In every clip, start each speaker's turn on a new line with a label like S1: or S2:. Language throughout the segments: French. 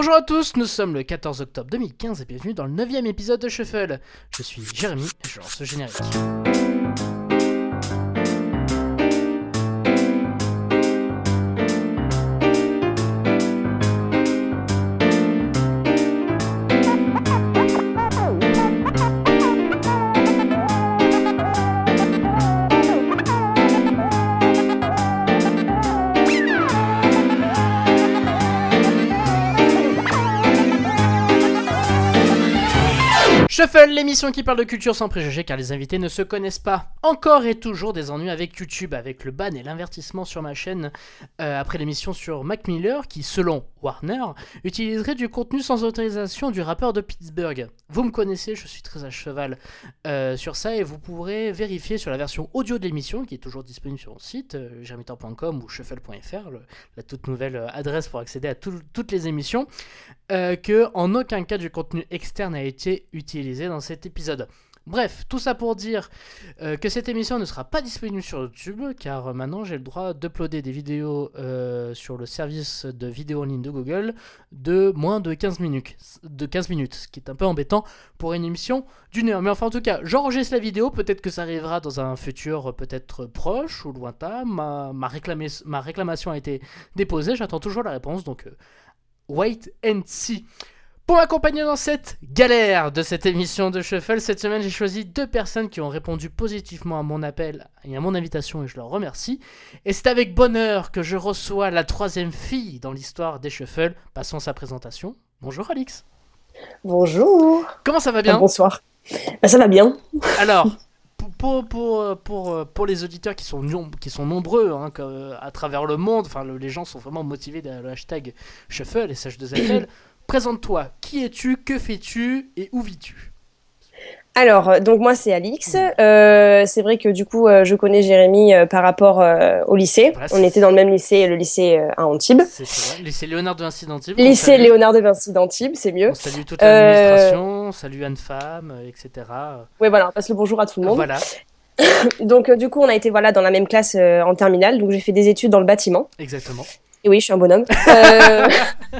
S1: Bonjour à tous, nous sommes le 14 octobre 2015 et bienvenue dans le 9 épisode de Shuffle. Je suis Jérémy et je lance ce générique. Shuffle, l'émission qui parle de culture sans préjugés car les invités ne se connaissent pas. Encore et toujours des ennuis avec YouTube, avec le ban et l'invertissement sur ma chaîne euh, après l'émission sur Mac Miller qui, selon Warner, utiliserait du contenu sans autorisation du rappeur de Pittsburgh. Vous me connaissez, je suis très à cheval euh, sur ça et vous pourrez vérifier sur la version audio de l'émission qui est toujours disponible sur mon site, euh, ou shuffle.fr, la toute nouvelle euh, adresse pour accéder à toutes les émissions, que en aucun cas du contenu externe a été utilisé dans cet épisode. Bref, tout ça pour dire euh, que cette émission ne sera pas disponible sur YouTube, car maintenant j'ai le droit d'uploader des vidéos euh, sur le service de vidéo en ligne de Google de moins de 15 minutes, de 15 minutes, ce qui est un peu embêtant pour une émission d'une heure. Mais enfin, en tout cas, j'enregistre la vidéo, peut-être que ça arrivera dans un futur peut-être proche ou lointain. Ma, ma, ma réclamation a été déposée, j'attends toujours la réponse, donc euh, wait and see. Pour m'accompagner dans cette galère de cette émission de Shuffle, cette semaine j'ai choisi deux personnes qui ont répondu positivement à mon appel et à mon invitation et je leur remercie. Et c'est avec bonheur que je reçois la troisième fille dans l'histoire des Shuffle. Passons sa présentation. Bonjour Alix.
S2: Bonjour.
S1: Comment ça va bien?
S2: Bonsoir. Bah, ça va bien.
S1: Alors, pour, pour, pour, pour, les auditeurs qui sont, qui sont nombreux hein, à travers le monde, enfin les gens sont vraiment motivés derrière le hashtag Shuffle et SH2FL. Présente-toi, qui es-tu, que fais-tu? Et où vis-tu?
S2: Alors, euh, donc moi c'est Alix. Euh, c'est vrai que du coup euh, je connais Jérémy par rapport au lycée. on était dans le même lycée, le lycée à Antibes.
S1: C'est vrai, lycée Léonard de Vinci d'Antibes.
S2: Lycée Léonard de Vinci d'Antibes, c'est mieux. On
S1: salue toute l'administration, on salue Anne-Femme, etc.
S2: Oui voilà, on passe le bonjour à tout le monde.
S1: Voilà.
S2: donc du coup on a été voilà dans la même classe en terminale, donc j'ai fait des études dans le bâtiment.
S1: Exactement.
S2: Et oui, je suis un bonhomme. Euh,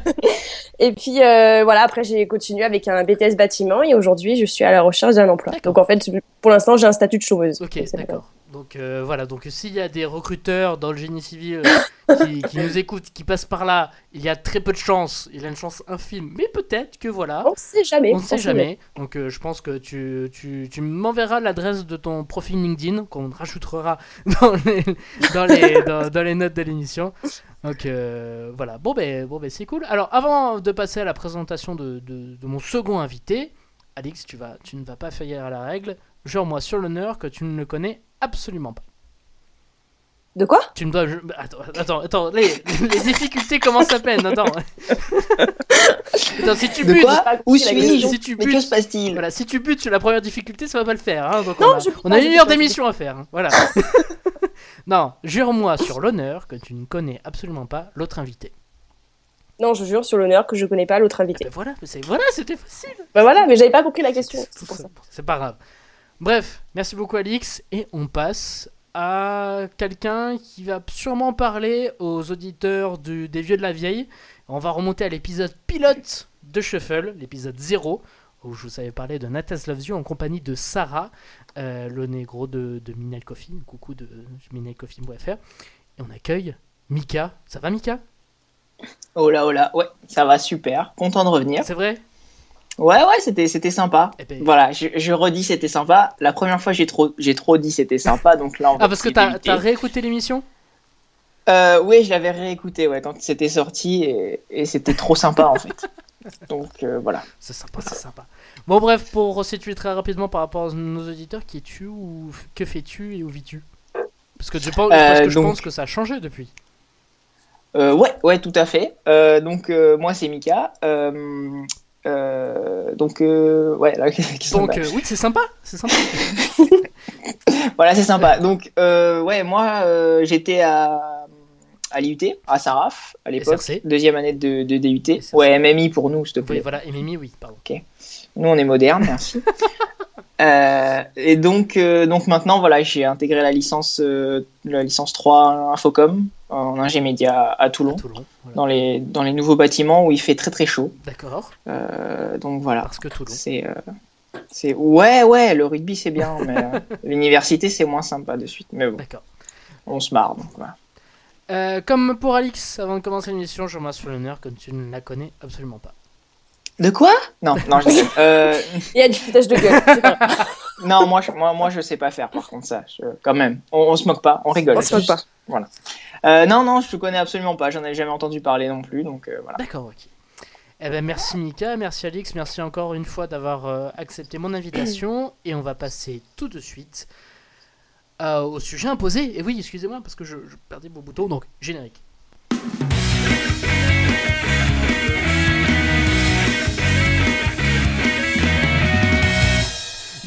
S2: et puis euh, voilà, après j'ai continué avec un BTS bâtiment et aujourd'hui je suis à la recherche d'un emploi. Donc en fait, pour l'instant j'ai un statut de chômeuse.
S1: Ok, d'accord. Donc euh, voilà, donc s'il y a des recruteurs dans le génie civil qui, nous écoutent, qui passent par là, il y a très peu de chance, il y a une chance infime, mais peut-être que voilà.
S2: On ne sait jamais.
S1: On ne sait jamais. Donc je pense que tu, tu, tu m'enverras l'adresse de ton profil LinkedIn qu'on rajoutera dans les, dans les, dans les notes de l'émission. Donc euh, voilà, bon ben, bon ben c'est cool. Alors avant de passer à la présentation de, de, mon second invité, Alix, tu, vas, tu ne vas pas faillir à la règle. Jure-moi sur l'honneur que tu ne le connais absolument pas.
S2: De quoi?
S1: Tu me dois. Attends, attends, attends. Les, les difficultés commencent à peine. Attends. attends si tu butes.
S3: Où suis-je? si tu butes, Mais que se passe-t-il?
S1: Voilà, si tu butes sur la première difficulté, ça va pas le faire. Hein, donc non, on a, on a une heure d'émission à faire. Hein, voilà. non, jure-moi sur l'honneur que tu ne connais absolument pas l'autre invité.
S2: Non, je jure sur l'honneur que je connais pas l'autre invité.
S1: Eh ben voilà, voilà, c'était facile.
S2: Bah voilà, mais j'avais pas compris la question.
S1: C'est pas grave. Bref, merci beaucoup Alix et on passe à quelqu'un qui va sûrement parler aux auditeurs du, des vieux de la vieille. On va remonter à l'épisode pilote de Shuffle, l'épisode 0, où je vous avais parlé de Natas Loves You en compagnie de Sarah, euh, le négro de, de Minel Coffee, coucou de minelcoffee.fr. Et on accueille Mika. Ça va Mika?
S3: Oh là, oh là, ouais, ça va super. Content de revenir.
S1: C'est vrai?
S3: Ouais, ouais, c'était, c'était sympa. Eh ben, voilà, je, je redis, c'était sympa. La première fois, j'ai trop, j'ai trop dit, c'était sympa. Donc là, on
S1: Ah, parce que t'as, as réécouté l'émission?
S3: Euh, Oui, je l'avais réécouté ouais, quand c'était sorti et, et c'était trop sympa en fait. Donc euh, voilà.
S1: C'est sympa, c'est sympa. Bon, bref, pour resituer très rapidement par rapport à nos auditeurs, qui es-tu ou que fais-tu et où vis-tu? Parce que, je pense, parce que je pense que ça a changé depuis.
S3: Euh, ouais, ouais, tout à fait. Euh, donc moi c'est Mika. Donc ouais, là,
S1: donc oui, c'est sympa, c'est sympa.
S3: voilà, c'est sympa. Donc ouais, moi j'étais à à l'IUT, à Saraf, à l'époque, deuxième année de, de DUT. Ouais, MMI pour nous, s'il te plaît.
S1: Oui, voilà, MMI, oui, pardon.
S3: Ok. Nous, on est moderne, merci. euh, et donc, euh, donc maintenant, voilà, j'ai intégré la licence, euh, la licence 3 Infocom en ingé média à Toulon. À Toulon dans, les, dans les nouveaux bâtiments où il fait très très chaud.
S1: D'accord.
S3: donc voilà.
S1: Parce que Toulon.
S3: C'est. C'est ouais ouais le rugby c'est bien mais l'université c'est moins sympa de suite mais bon on se marre donc voilà.
S1: Euh, comme pour Alix, avant de commencer l'émission, je sur l'honneur que tu ne la connais absolument pas.
S3: De quoi? Non, non, je
S2: euh... Il y a du foutage de gueule.
S3: non, moi je, moi, moi, je sais pas faire, par contre, ça, quand même. On, se moque pas, on rigole.
S2: On se moque pas.
S3: Voilà. Euh, non, non, je te connais absolument pas, j'en ai jamais entendu parler non plus, donc euh, voilà.
S1: D'accord, ok. Eh ben, merci Mika, merci Alix, merci encore une fois d'avoir accepté mon invitation. Et on va passer tout de suite euh, au sujet imposé. Et oui, excusez-moi, parce que je, je perdais mon bouton, donc générique.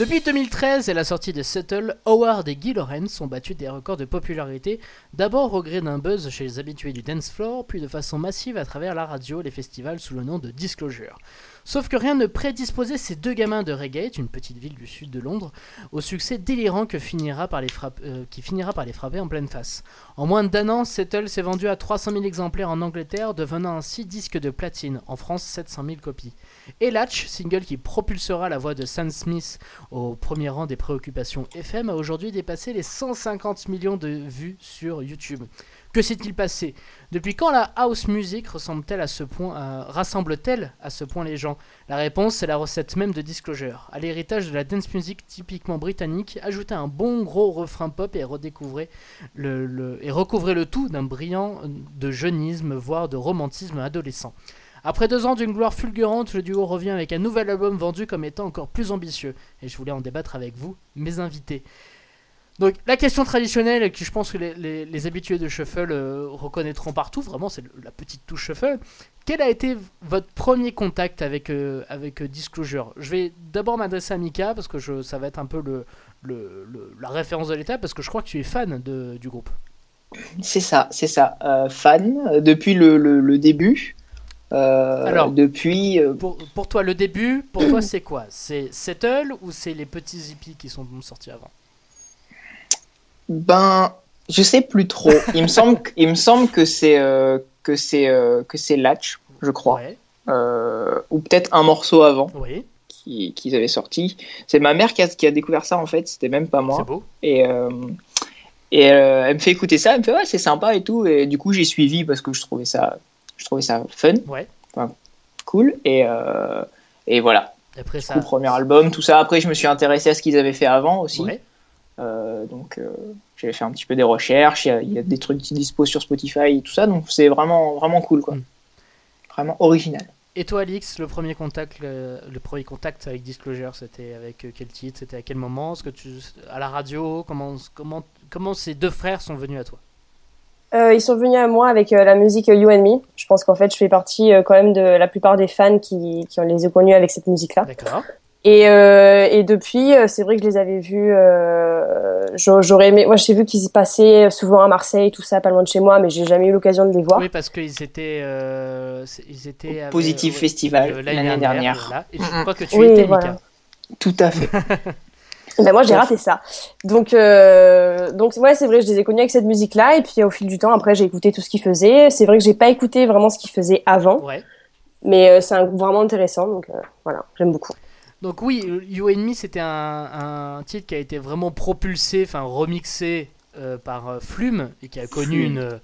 S1: Depuis 2013 et la sortie de Settle, Howard et Guy Lorenz ont battu des records de popularité, d'abord au gré d'un buzz chez les habitués du dance floor, puis de façon massive à travers la radio les festivals sous le nom de Disclosure. Sauf que rien ne prédisposait ces deux gamins de Reigate, une petite ville du sud de Londres, au succès délirant euh, qui finira par les frapper en pleine face. En moins d'un an, Settle s'est vendu à 300 000 exemplaires en Angleterre, devenant ainsi disque de platine, en France 700 000 copies. Et Latch, single qui propulsera la voix de Sam Smith au premier rang des préoccupations FM, a aujourd'hui dépassé les 150 millions de vues sur YouTube. Que s'est-il passé? Depuis quand la house music ressemble-t-elle à ce point, euh, rassemble-t-elle à ce point les gens? La réponse, c'est la recette même de Disclosure. À l'héritage de la dance music typiquement britannique, ajouter un bon gros refrain pop et et recouvrer le tout d'un brillant de jeunisme, voire de romantisme adolescent. Après deux ans d'une gloire fulgurante, le duo revient avec un nouvel album vendu comme étant encore plus ambitieux. Et je voulais en débattre avec vous, mes invités. Donc la question traditionnelle que je pense que les, habitués de Shuffle euh, reconnaîtront partout, vraiment c'est la petite touche Shuffle. Quel a été votre premier contact avec, euh, avec euh, Disclosure? Je vais d'abord m'adresser à Mika parce que ça va être un peu la référence de l'étape parce que je crois que tu es fan du groupe.
S3: C'est ça, c'est ça. fan depuis le début. Alors, depuis.
S1: Pour, pour, toi, le début, pour toi, c'est quoi? C'est Settle ou c'est les petits hippies qui sont sortis avant?
S3: Ben, je sais plus trop. Il me semble, il me semble que c'est euh, que c'est euh, que c'est Latch, je crois, euh, ou peut-être un morceau avant. Qu'ils avaient sorti. C'est ma mère qui a, qui a, découvert ça en fait, c'était même pas moi.
S1: Beau.
S3: Et, et elle me fait écouter ça, elle me fait ouais, c'est sympa et tout. Et du coup, j'ai suivi parce que je trouvais ça, je trouvais ça fun.
S1: Ouais.
S3: cool. Et, et voilà.
S1: Après
S3: ça. premier album, tout ça. Après, je me suis intéressé à ce qu'ils avaient fait avant aussi. Euh, donc euh, j'ai fait un petit peu des recherches, il y, a des trucs qui disposent sur Spotify et tout ça, donc c'est vraiment, vraiment cool, quoi. Mm. Vraiment original.
S1: Et toi, Alix, le premier contact, le, premier contact avec Disclosure, c'était avec euh, quel titre? C'était à quel moment? Est-ce que tu à la radio? Comment, comment, comment ces deux frères sont venus à toi?
S2: Ils sont venus à moi avec la musique You and Me. Je pense qu'en fait, je fais partie quand même de la plupart des fans qui, qui ont les ont connus avec cette musique-là.
S1: D'accord.
S2: Et, euh, et depuis, euh, c'est vrai que je les avais vus. Euh, j'aurais aimé. Moi, j'ai vu qu'ils y passaient souvent à Marseille, tout ça, pas loin de chez moi, mais j'ai jamais eu l'occasion de les voir.
S1: Oui, parce qu'ils étaient, euh, ils étaient
S3: au Positive Festival l'année dernière.
S1: Et je crois que tu étais, Mika.
S3: Tout à fait.
S2: ben moi, j'ai raté ça. Donc, euh, donc ouais, c'est vrai, je les ai connus avec cette musique-là, et puis au fil du temps, après, j'ai écouté tout ce qu'ils faisaient. C'est vrai que j'ai pas écouté vraiment ce qu'ils faisaient avant.
S1: Ouais.
S2: Mais c'est vraiment intéressant, donc voilà, j'aime beaucoup.
S1: Donc oui, You and Me, c'était un, titre qui a été vraiment propulsé, enfin remixé euh, par euh, Flume et qui a connu une,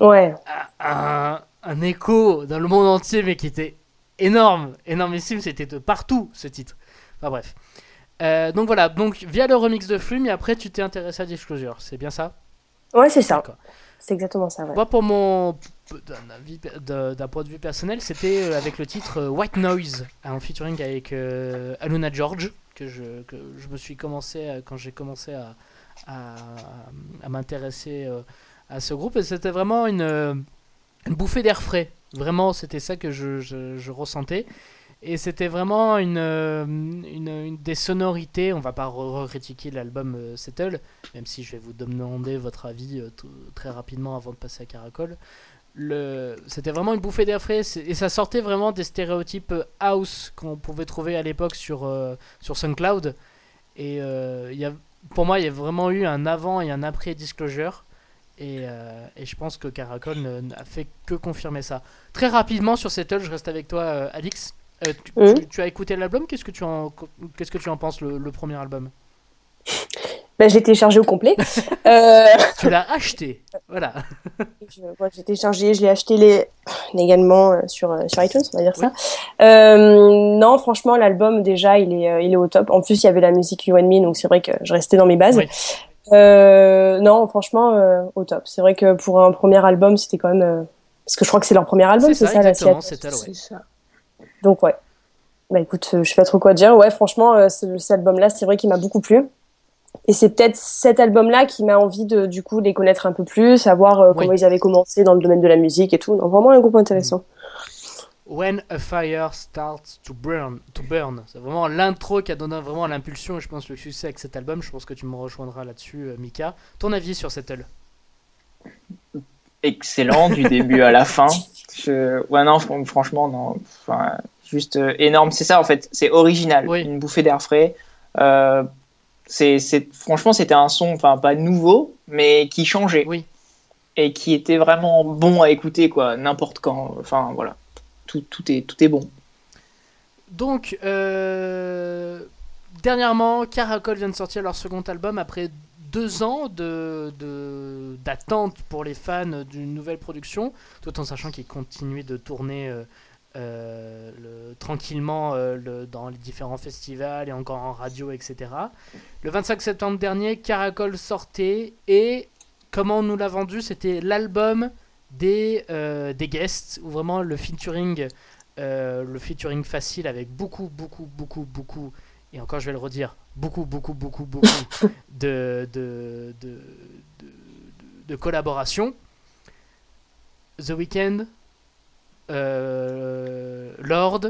S2: ouais.
S1: un, un, écho dans le monde entier, mais qui était énorme, énormissime. C'était de partout ce titre. Enfin bref. Euh, donc voilà, donc via le remix de Flume, et après tu t'es intéressé à Disclosure, c'est bien ça
S2: Ouais, c'est ça. C'est exactement ça.
S1: Moi, pour mon d'un point de vue personnel, c'était euh, avec le titre euh, White Noise, en featuring avec euh, Aluna George, que je, que je me suis commencé quand j'ai commencé à, à, m'intéresser à ce groupe, et c'était vraiment une, une bouffée d'air frais. Vraiment, c'était ça que je, je ressentais. Et c'était vraiment une, euh, une, des sonorités. On va pas critiquer l'album euh, Settle, même si je vais vous demander votre avis euh, très rapidement avant de passer à Caracol. C'était vraiment une bouffée d'air frais et ça sortait vraiment des stéréotypes house qu'on pouvait trouver à l'époque sur, sur SoundCloud. Et y a, pour moi, il y a vraiment eu un avant et un après Disclosure. Et, et, je pense que Caracol n'a fait que confirmer ça. Très rapidement sur Settle, je reste avec toi, Alix. Tu, as écouté l'album Qu'est-ce que tu en qu'est-ce que tu en penses le, premier album?
S2: Ben, je l'ai téléchargé au complet.
S1: tu l'as acheté, voilà.
S2: j'ai téléchargé, je l'ai acheté les... également sur, sur iTunes, on va dire ça. non, franchement, l'album déjà, il est, il est au top. En plus, il y avait la musique You and Me, donc c'est vrai que je restais dans mes bases. Euh, non, franchement, euh, au top. C'est vrai que pour un premier album, c'était quand même. Euh, parce que je crois que c'est leur premier album,
S1: c'est ça, exactement, c'est ça.
S2: Donc, ouais. Bah écoute, je sais pas trop quoi dire. Ouais, franchement, cet album-là, c'est vrai qu'il m'a beaucoup plu. Et c'est peut-être cet album-là qui m'a envie de, du coup, les connaître un peu plus, savoir comment ils avaient commencé dans le domaine de la musique et tout. Donc, vraiment un groupe intéressant.
S1: When a fire starts to burn, to burn. C'est vraiment l'intro qui a donné vraiment l'impulsion et je pense le succès avec cet album. Je pense que tu me rejoindras là-dessus, euh, Mika. Ton avis sur Settle?
S3: Excellent du début à la fin. Ouais, non, franchement, non. Enfin, juste euh, énorme. C'est ça en fait, c'est original. Une bouffée d'air frais. Euh, c'est, franchement, c'était un son, enfin pas nouveau, mais qui changeait.
S1: Oui.
S3: Et qui était vraiment bon à écouter, quoi, n'importe quand. Enfin, voilà tout, est, tout est bon.
S1: Donc, euh, dernièrement, Caracol vient de sortir leur second album après deux ans de, d'attente pour les fans d'une nouvelle production, tout en sachant qu'ils continuaient de tourner euh, euh, le, tranquillement le, dans les différents festivals et encore en radio, etc. Le 25 septembre dernier, Caracol sortait et comment on nous l'a vendu, c'était l'album des, euh, des guests, ou vraiment le featuring, euh, le featuring facile avec beaucoup, beaucoup, beaucoup, beaucoup, et encore je vais le redire, beaucoup, beaucoup, beaucoup, beaucoup de, de, de, de, de collaboration. The Weeknd, euh, Lord,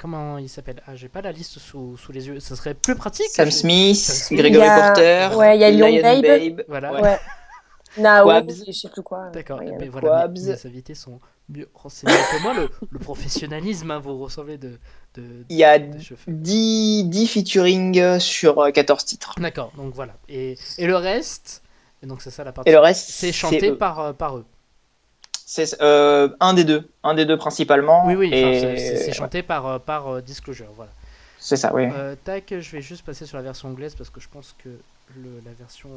S1: comment il s'appelle? Ah, j'ai pas la liste sous, sous, les yeux. Ce serait plus pratique.
S3: Sam Smith, Gregory Porter,
S2: ouais, il y a Lion Babe.
S3: Babe.
S1: Voilà.
S2: Ouais. Nao, je sais plus quoi.
S1: D'accord, mais voilà, mes, invités sont mieux renseignés que moi. Le, professionnalisme, hein, vous ressemblez de, de,
S3: Il y a 10, 10 featuring sur 14 euh, titres.
S1: D'accord, donc voilà. Et, et le reste, et donc c'est ça la partie.
S3: Et le reste,
S1: c'est chanté par, euh, par eux.
S3: C'est euh, un des deux, un des deux principalement.
S1: Oui, oui, c'est chanté par, par Disclosure, voilà.
S3: C'est ça, oui.
S1: tac, je vais juste passer sur la version anglaise parce que je pense que le, la version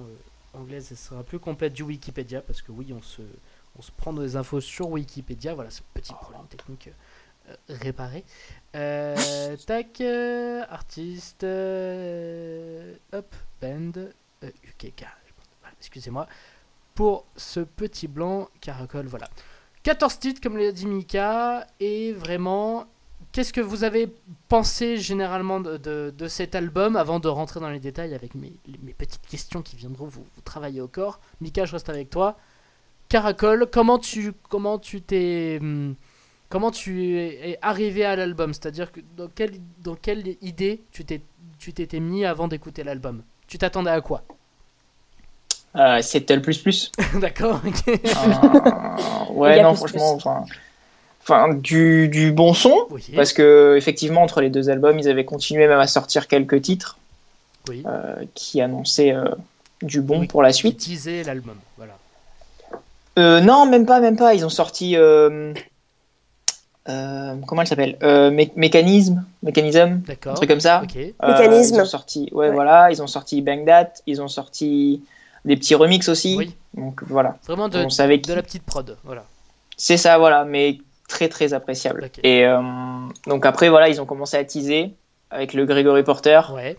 S1: anglaise elle sera plus complète du Wikipédia parce que oui on se, on se prend des infos sur Wikipédia. Voilà ce petit problème technique euh, réparé. Euh, tac euh, artiste up band UKK excusez-moi pour ce petit blanc caracol voilà. 14 titres comme l'a dit Mika et vraiment Qu'est-ce que vous avez pensé généralement de, de, cet album avant de rentrer dans les détails avec mes, mes petites questions qui viendront vous, travailler au corps? Mika, je reste avec toi. Caracol, comment tu comment tu t'es hmm, comment tu es arrivé à l'album? C'est-à-dire que dans quelle dans quelle idée tu t'es tu t'étais mis avant d'écouter l'album? Tu t'attendais à quoi?
S3: Euh, C'était le plus plus.
S1: D'accord.
S3: Euh, ouais, non, franchement, enfin enfin du, du, bon son parce que effectivement entre les deux albums ils avaient continué même à sortir quelques titres euh, qui annonçaient euh, du bon pour la suite.
S1: qui l'album voilà.
S3: Euh, non même pas même pas. Ils ont sorti comment elle s'appelle? Mécanisme mécanisme un truc comme ça.
S2: Mécanisme.
S3: ils ont sorti ouais, voilà. Ils ont sorti Bang That. Ils ont sorti des petits remixes aussi. Donc voilà.
S1: Vraiment de, de la petite prod voilà.
S3: C'est ça voilà. Mais très très appréciable. Et euh, donc après voilà, ils ont commencé à teaser avec le Gregory Porter.
S1: Ouais.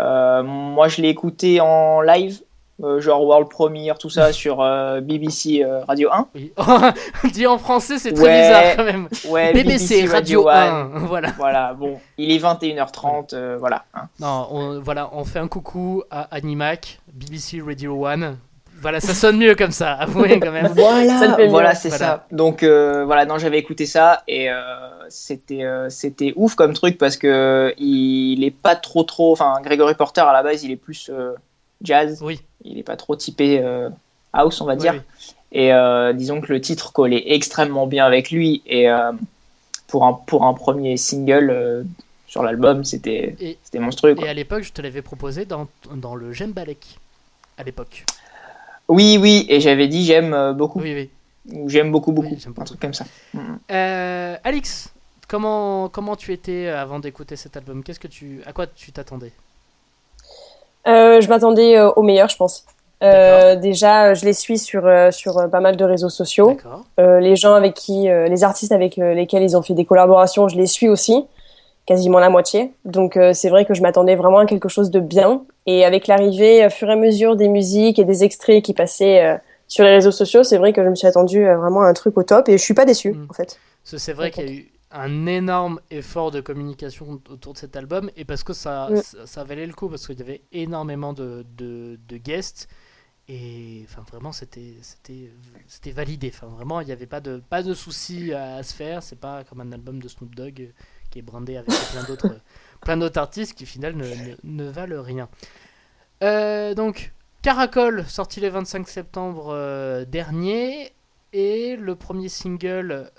S3: Euh, moi je l'ai écouté en live, euh, genre World Premiere, tout ça sur BBC Radio 1.
S1: Oui. Dit en français, c'est très bizarre quand même.
S3: Ouais,
S1: BBC, Radio, 1. voilà.
S3: Voilà, bon, il est 21h30, voilà. Hein.
S1: Non, on, voilà, on fait un coucou à Animac, BBC Radio 1. Voilà, ça sonne mieux comme ça, avouez quand même.
S3: Voilà, voilà c'est ça. Donc euh, voilà, non, j'avais écouté ça et euh, c'était euh, c'était ouf comme truc parce que il est pas trop trop. Enfin, Gregory Porter à la base, il est plus jazz.
S1: Oui.
S3: Il est pas trop typé house, on va dire. Et disons que le titre collait extrêmement bien avec lui et pour un pour un premier single sur l'album, c'était c'était monstrueux.
S1: Et à l'époque, je te l'avais proposé dans dans le J'aime Balek à l'époque.
S3: Oui, oui, et j'avais dit j'aime beaucoup. Oui, oui. Ou j'aime beaucoup, beaucoup. un truc comme ça.
S1: Alix, comment, comment tu étais avant d'écouter cet album? Qu'est-ce que tu, À quoi tu t'attendais?
S2: Je m'attendais au meilleur, je pense. Euh, déjà, je les suis sur euh, sur euh, pas mal de réseaux sociaux. Euh, les gens avec qui, euh, les artistes avec lesquels ils ont fait des collaborations, je les suis aussi, quasiment la moitié. Donc c'est vrai que je m'attendais vraiment à quelque chose de bien. Et avec l'arrivée, au fur et à mesure des musiques et des extraits qui passaient sur les réseaux sociaux, c'est vrai que je me suis attendu vraiment à un truc au top. Et je suis pas déçue, mm. en fait.
S1: C'est vrai qu'il y a eu un énorme effort de communication autour de cet album et parce que ça, mm. ça, ça, valait le coup parce qu'il y avait énormément de, de, de guests et enfin vraiment c'était c'était c'était validé. Enfin vraiment il n'y avait pas de pas de souci à, se faire. C'est pas comme un album de Snoop Dogg euh, qui est brandé avec plein d'autres plein d'autres artistes qui au final ne, ne, valent rien. Euh, donc Caracol sorti le 25 septembre euh, dernier et le premier single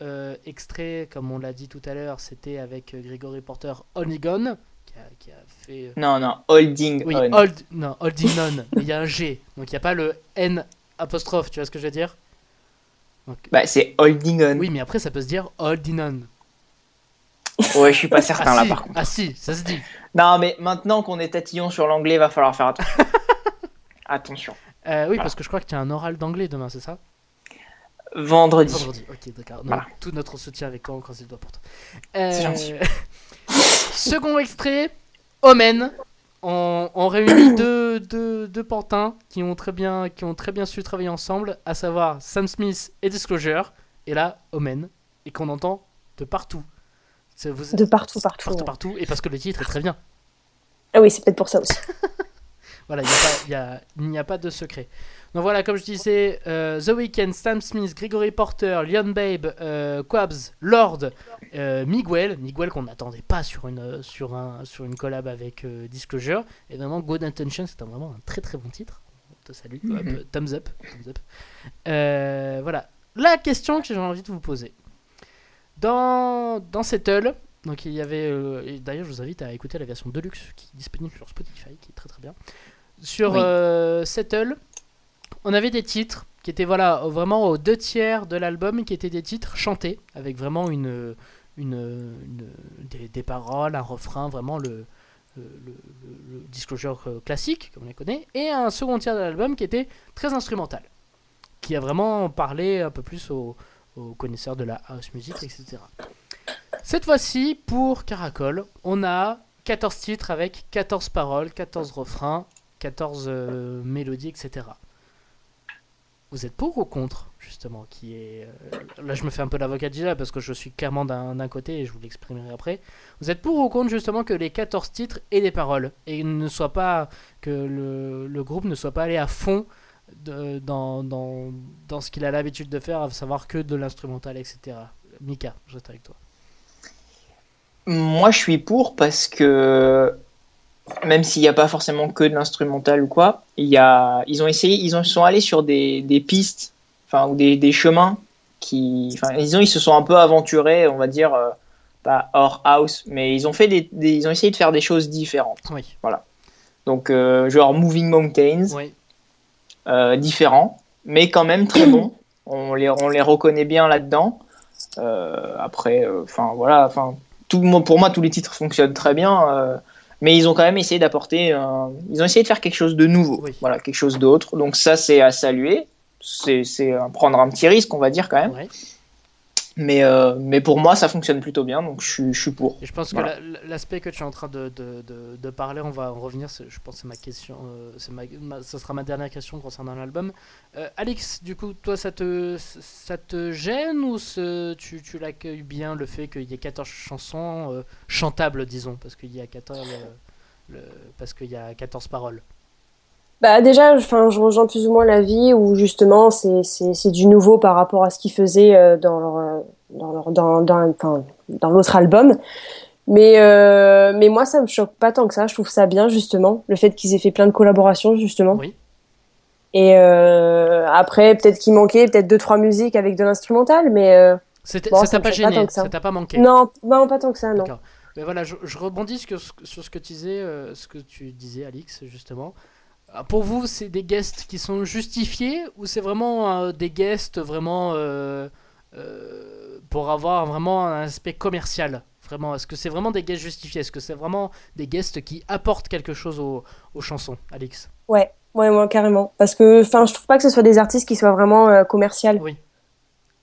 S1: extrait comme on l'a dit tout à l'heure c'était avec Gregory Porter Only Gone qui a, fait.
S3: Euh, non, non, holding
S1: oui, Hold, non, holding on. il y a un G. Donc il n'y a pas le N apostrophe, tu vois ce que je veux dire?
S3: Bah, c'est holding on.
S1: Oui, mais après, ça peut se dire holding on.
S3: Ouais, je suis pas certain
S1: ah,
S3: là
S1: si.
S3: par contre.
S1: Ah si, ça se dit.
S3: Non, mais maintenant qu'on est tatillon sur l'anglais, va falloir faire attention. attention.
S1: Euh, oui, parce que je crois que tu as un oral d'anglais demain, c'est ça?
S3: Vendredi.
S1: Vendredi, ok, d'accord. Tout notre soutien avec quand, quand il doit pour toi. Euh... C'est gentil. Second extrait, Omen. On, réunit deux, deux, deux, pantins qui ont, très bien, qui ont très bien su travailler ensemble, à savoir Sam Smith et Disclosure, et là, Omen, et qu'on entend de partout.
S2: De partout, partout.
S1: Partout, partout, et parce que le titre est très bien.
S2: Ah oui, c'est peut-être pour ça aussi.
S1: voilà, il n'y a, a, pas de secret. Donc voilà, comme je disais, euh, The Weeknd, Sam Smith, Gregory Porter, Leon Babe, euh, Quabs, Lord, euh, Miguel, Miguel qu'on n'attendait pas sur une, sur, un, sur une collab avec Disclosure, et vraiment Good Intention, c'est vraiment un très très bon titre. te salue, mhm. thumbs up. Thumbs up. voilà, la question que j'ai envie de vous poser. Dans, dans Settle, donc il y avait, d'ailleurs je vous invite à écouter la version Deluxe qui est disponible sur Spotify, qui est très très bien. Sur Settle, on avait des titres qui étaient voilà vraiment aux deux tiers de l'album qui étaient des titres chantés avec vraiment une, une, des, paroles, un refrain, vraiment le, le, disclosure euh, classique comme on les connaît, et un second tiers de l'album qui était très instrumental, qui a vraiment parlé un peu plus aux, connaisseurs de la house music, etc. Cette fois-ci, pour Caracol, on a 14 titres avec 14 paroles, 14 refrains, 14 euh, mélodies, etc. Vous êtes pour ou contre, justement qui est euh, Là, je me fais un peu l'avocat déjà parce que je suis clairement d'un côté et je vous l'exprimerai après. Vous êtes pour ou contre, justement, que les 14 titres aient des paroles et ne soit pas. que le, le groupe ne soit pas allé à fond de, dans, dans, dans ce qu'il a l'habitude de faire, à savoir que de l'instrumental, etc. Mika, je reste avec toi.
S3: Moi, je suis pour parce que même s'il n'y a pas forcément que de l'instrumental ou quoi, il y a, ils ont essayé, ils ont, sont allés sur des, des pistes, enfin, ou des, des, chemins qui, enfin, disons, ils se sont un peu aventurés, on va dire, euh, pas hors house, mais ils ont fait des, ils ont essayé de faire des choses différentes.
S1: Oui.
S3: Voilà. Donc, euh, genre Moving Mountains,
S1: oui.
S3: Euh, différents, mais quand même très bons. On les, on les reconnaît bien là-dedans. Euh, après, enfin, voilà, enfin, tout, pour moi, tous les titres fonctionnent très bien mais ils ont quand même essayé d'apporter, ils ont essayé de faire quelque chose de nouveau, voilà, quelque chose d'autre. Donc ça, c'est à saluer. C'est prendre un petit risque, on va dire quand même. Mais, euh, mais pour moi, ça fonctionne plutôt bien, donc je, je suis pour.
S1: Et je pense que l'aspect que tu es en train de, de, de, parler, on va en revenir, je pense que c'est ma question, euh, ma, ça sera ma dernière question concernant l'album. Euh, Alex, du coup, toi, ça te, ça te gêne ou tu, tu l'accueilles bien le fait qu'il y ait 14 chansons chantables, disons, parce qu'il y a 14, le, parce qu'il y a 14 paroles?
S2: Bah déjà, enfin, je rejoins plus ou moins l'avis où justement c'est c'est du nouveau par rapport à ce qu'ils faisaient euh, dans leur euh, dans leur dans dans dans l'autre album. Mais euh, mais moi ça me choque pas tant que ça. Je trouve ça bien justement le fait qu'ils aient fait plein de collaborations justement.
S1: Oui.
S2: Et euh, après peut-être qu'il manquait peut-être deux trois musiques avec de l'instrumental, mais euh,
S1: ça t'a pas gêné, ça t'a pas manqué.
S2: Non, non pas tant que ça, non.
S1: Mais voilà, je, je rebondis sur, sur ce que tu disais, ce que tu disais, Alix, justement. Pour vous, c'est des guests qui sont justifiés ou c'est vraiment des guests vraiment pour avoir vraiment un aspect commercial? Vraiment, est-ce que c'est vraiment des guests justifiés? Est-ce que c'est vraiment des guests qui apportent quelque chose aux, chansons, Alix?
S2: Ouais, ouais, moi carrément. Parce que, enfin, je trouve pas que ce soit des artistes qui soient vraiment euh, commerciaux. Oui.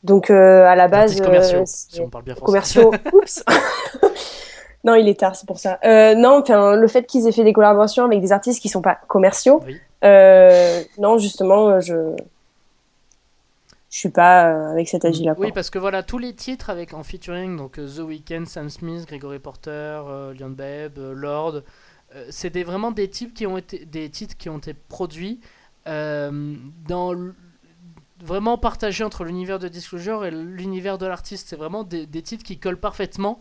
S2: Donc euh, à la base,
S1: commerciaux, euh, si on parle bien français.
S2: Commerciaux. Oups. non, il est tard, c'est pour ça. non, enfin, le fait qu'ils aient fait des collaborations avec des artistes qui sont pas commerciaux. Oui. non, justement, je je suis pas euh, avec cet agile là
S1: Oui, parce que voilà, tous les titres avec en featuring, donc euh, The Weeknd, Sam Smith, Gregory Porter, euh, Leon Babe, Lord, c'est des, vraiment des, types qui ont été, des titres qui ont été produits dans vraiment partagés entre l'univers de Disclosure et l'univers de l'artiste. C'est vraiment des, des, titres qui collent parfaitement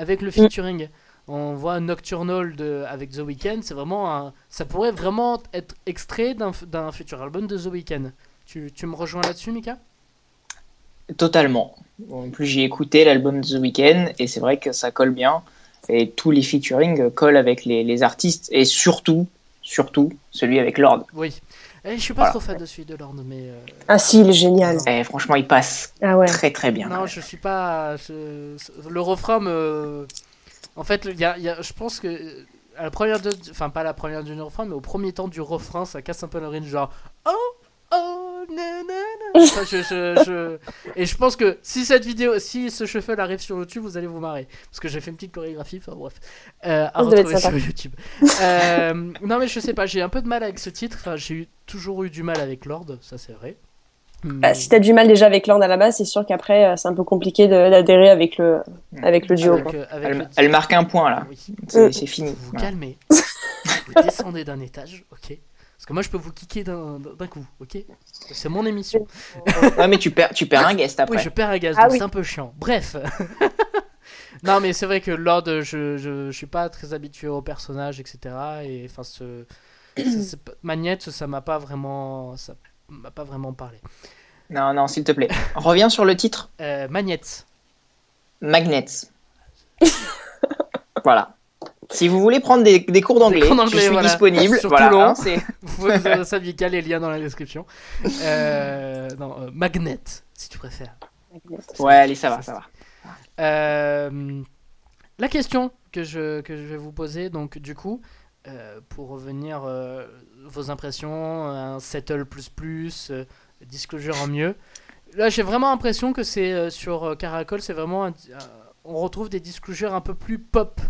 S1: avec le mm. featuring. On voit Nocturnal de, avec The Weeknd, c'est vraiment un, ça pourrait vraiment être extrait d'un futur album de The Weeknd. Tu, tu me rejoins là-dessus, Mika?
S3: Totalement. En plus, j'ai écouté l'album The Weeknd et c'est vrai que ça colle bien. Et tous les featuring collent avec les, artistes et surtout, surtout celui avec Lord.
S1: Oui. Eh, je suis pas trop fan de celui de Lord, mais. Euh,
S2: ah si, il est génial.
S3: Et eh, franchement, il passe ah ouais. très très bien.
S1: Non, je suis pas. Le refrain me. En fait, y a, y a... je pense que à la première de... enfin pas la première du refrain, mais au premier temps du refrain, ça casse un peu le rythme, genre oh je, Et je pense que si cette vidéo, si ce shuffle arrive sur YouTube, vous allez vous marrer. Parce que j'ai fait une petite chorégraphie, enfin bref. Euh, à retrouver sur YouTube. Euh, non, mais je sais pas, j'ai un peu de mal avec ce titre. Enfin, j'ai toujours eu du mal avec Lord, ça c'est vrai.
S2: Bah, si t'as du mal déjà avec Lord à la base, c'est sûr qu'après euh, c'est un peu compliqué d'adhérer avec le, avec le duo.
S3: elle, marque un point là. C'est fini.
S1: Vous, vous calmez. vous descendez d'un étage, ok parce que moi, je peux vous kicker d'un coup, ok? C'est mon émission.
S3: ouais, mais tu perds, tu perds un guest après.
S1: Oui, je perds un guest, ah c'est un peu chiant. Bref. non, mais c'est vrai que Lord, je, je, suis pas très habitué au personnage, etc. Et enfin, ce, Magnette, ça m'a pas vraiment, ça m'a pas vraiment parlé.
S3: Non, non, s'il te plaît. Reviens sur le titre.
S1: Euh, Magnette.
S3: Magnette. voilà. Si vous voulez prendre des, cours d'anglais, je suis disponible. voilà, hein,
S1: vous pouvez vous ça, les liens dans la description. Euh, non, euh, Magnet, si tu préfères.
S3: Ouais, allez, ça va, ça va.
S1: Euh, la question que je, que je vais vous poser, donc du coup, pour revenir vos impressions, un settle plus plus, disclosure en mieux. Là, j'ai vraiment l'impression que c'est sur Caracol, c'est vraiment on retrouve des disclosures un peu plus pop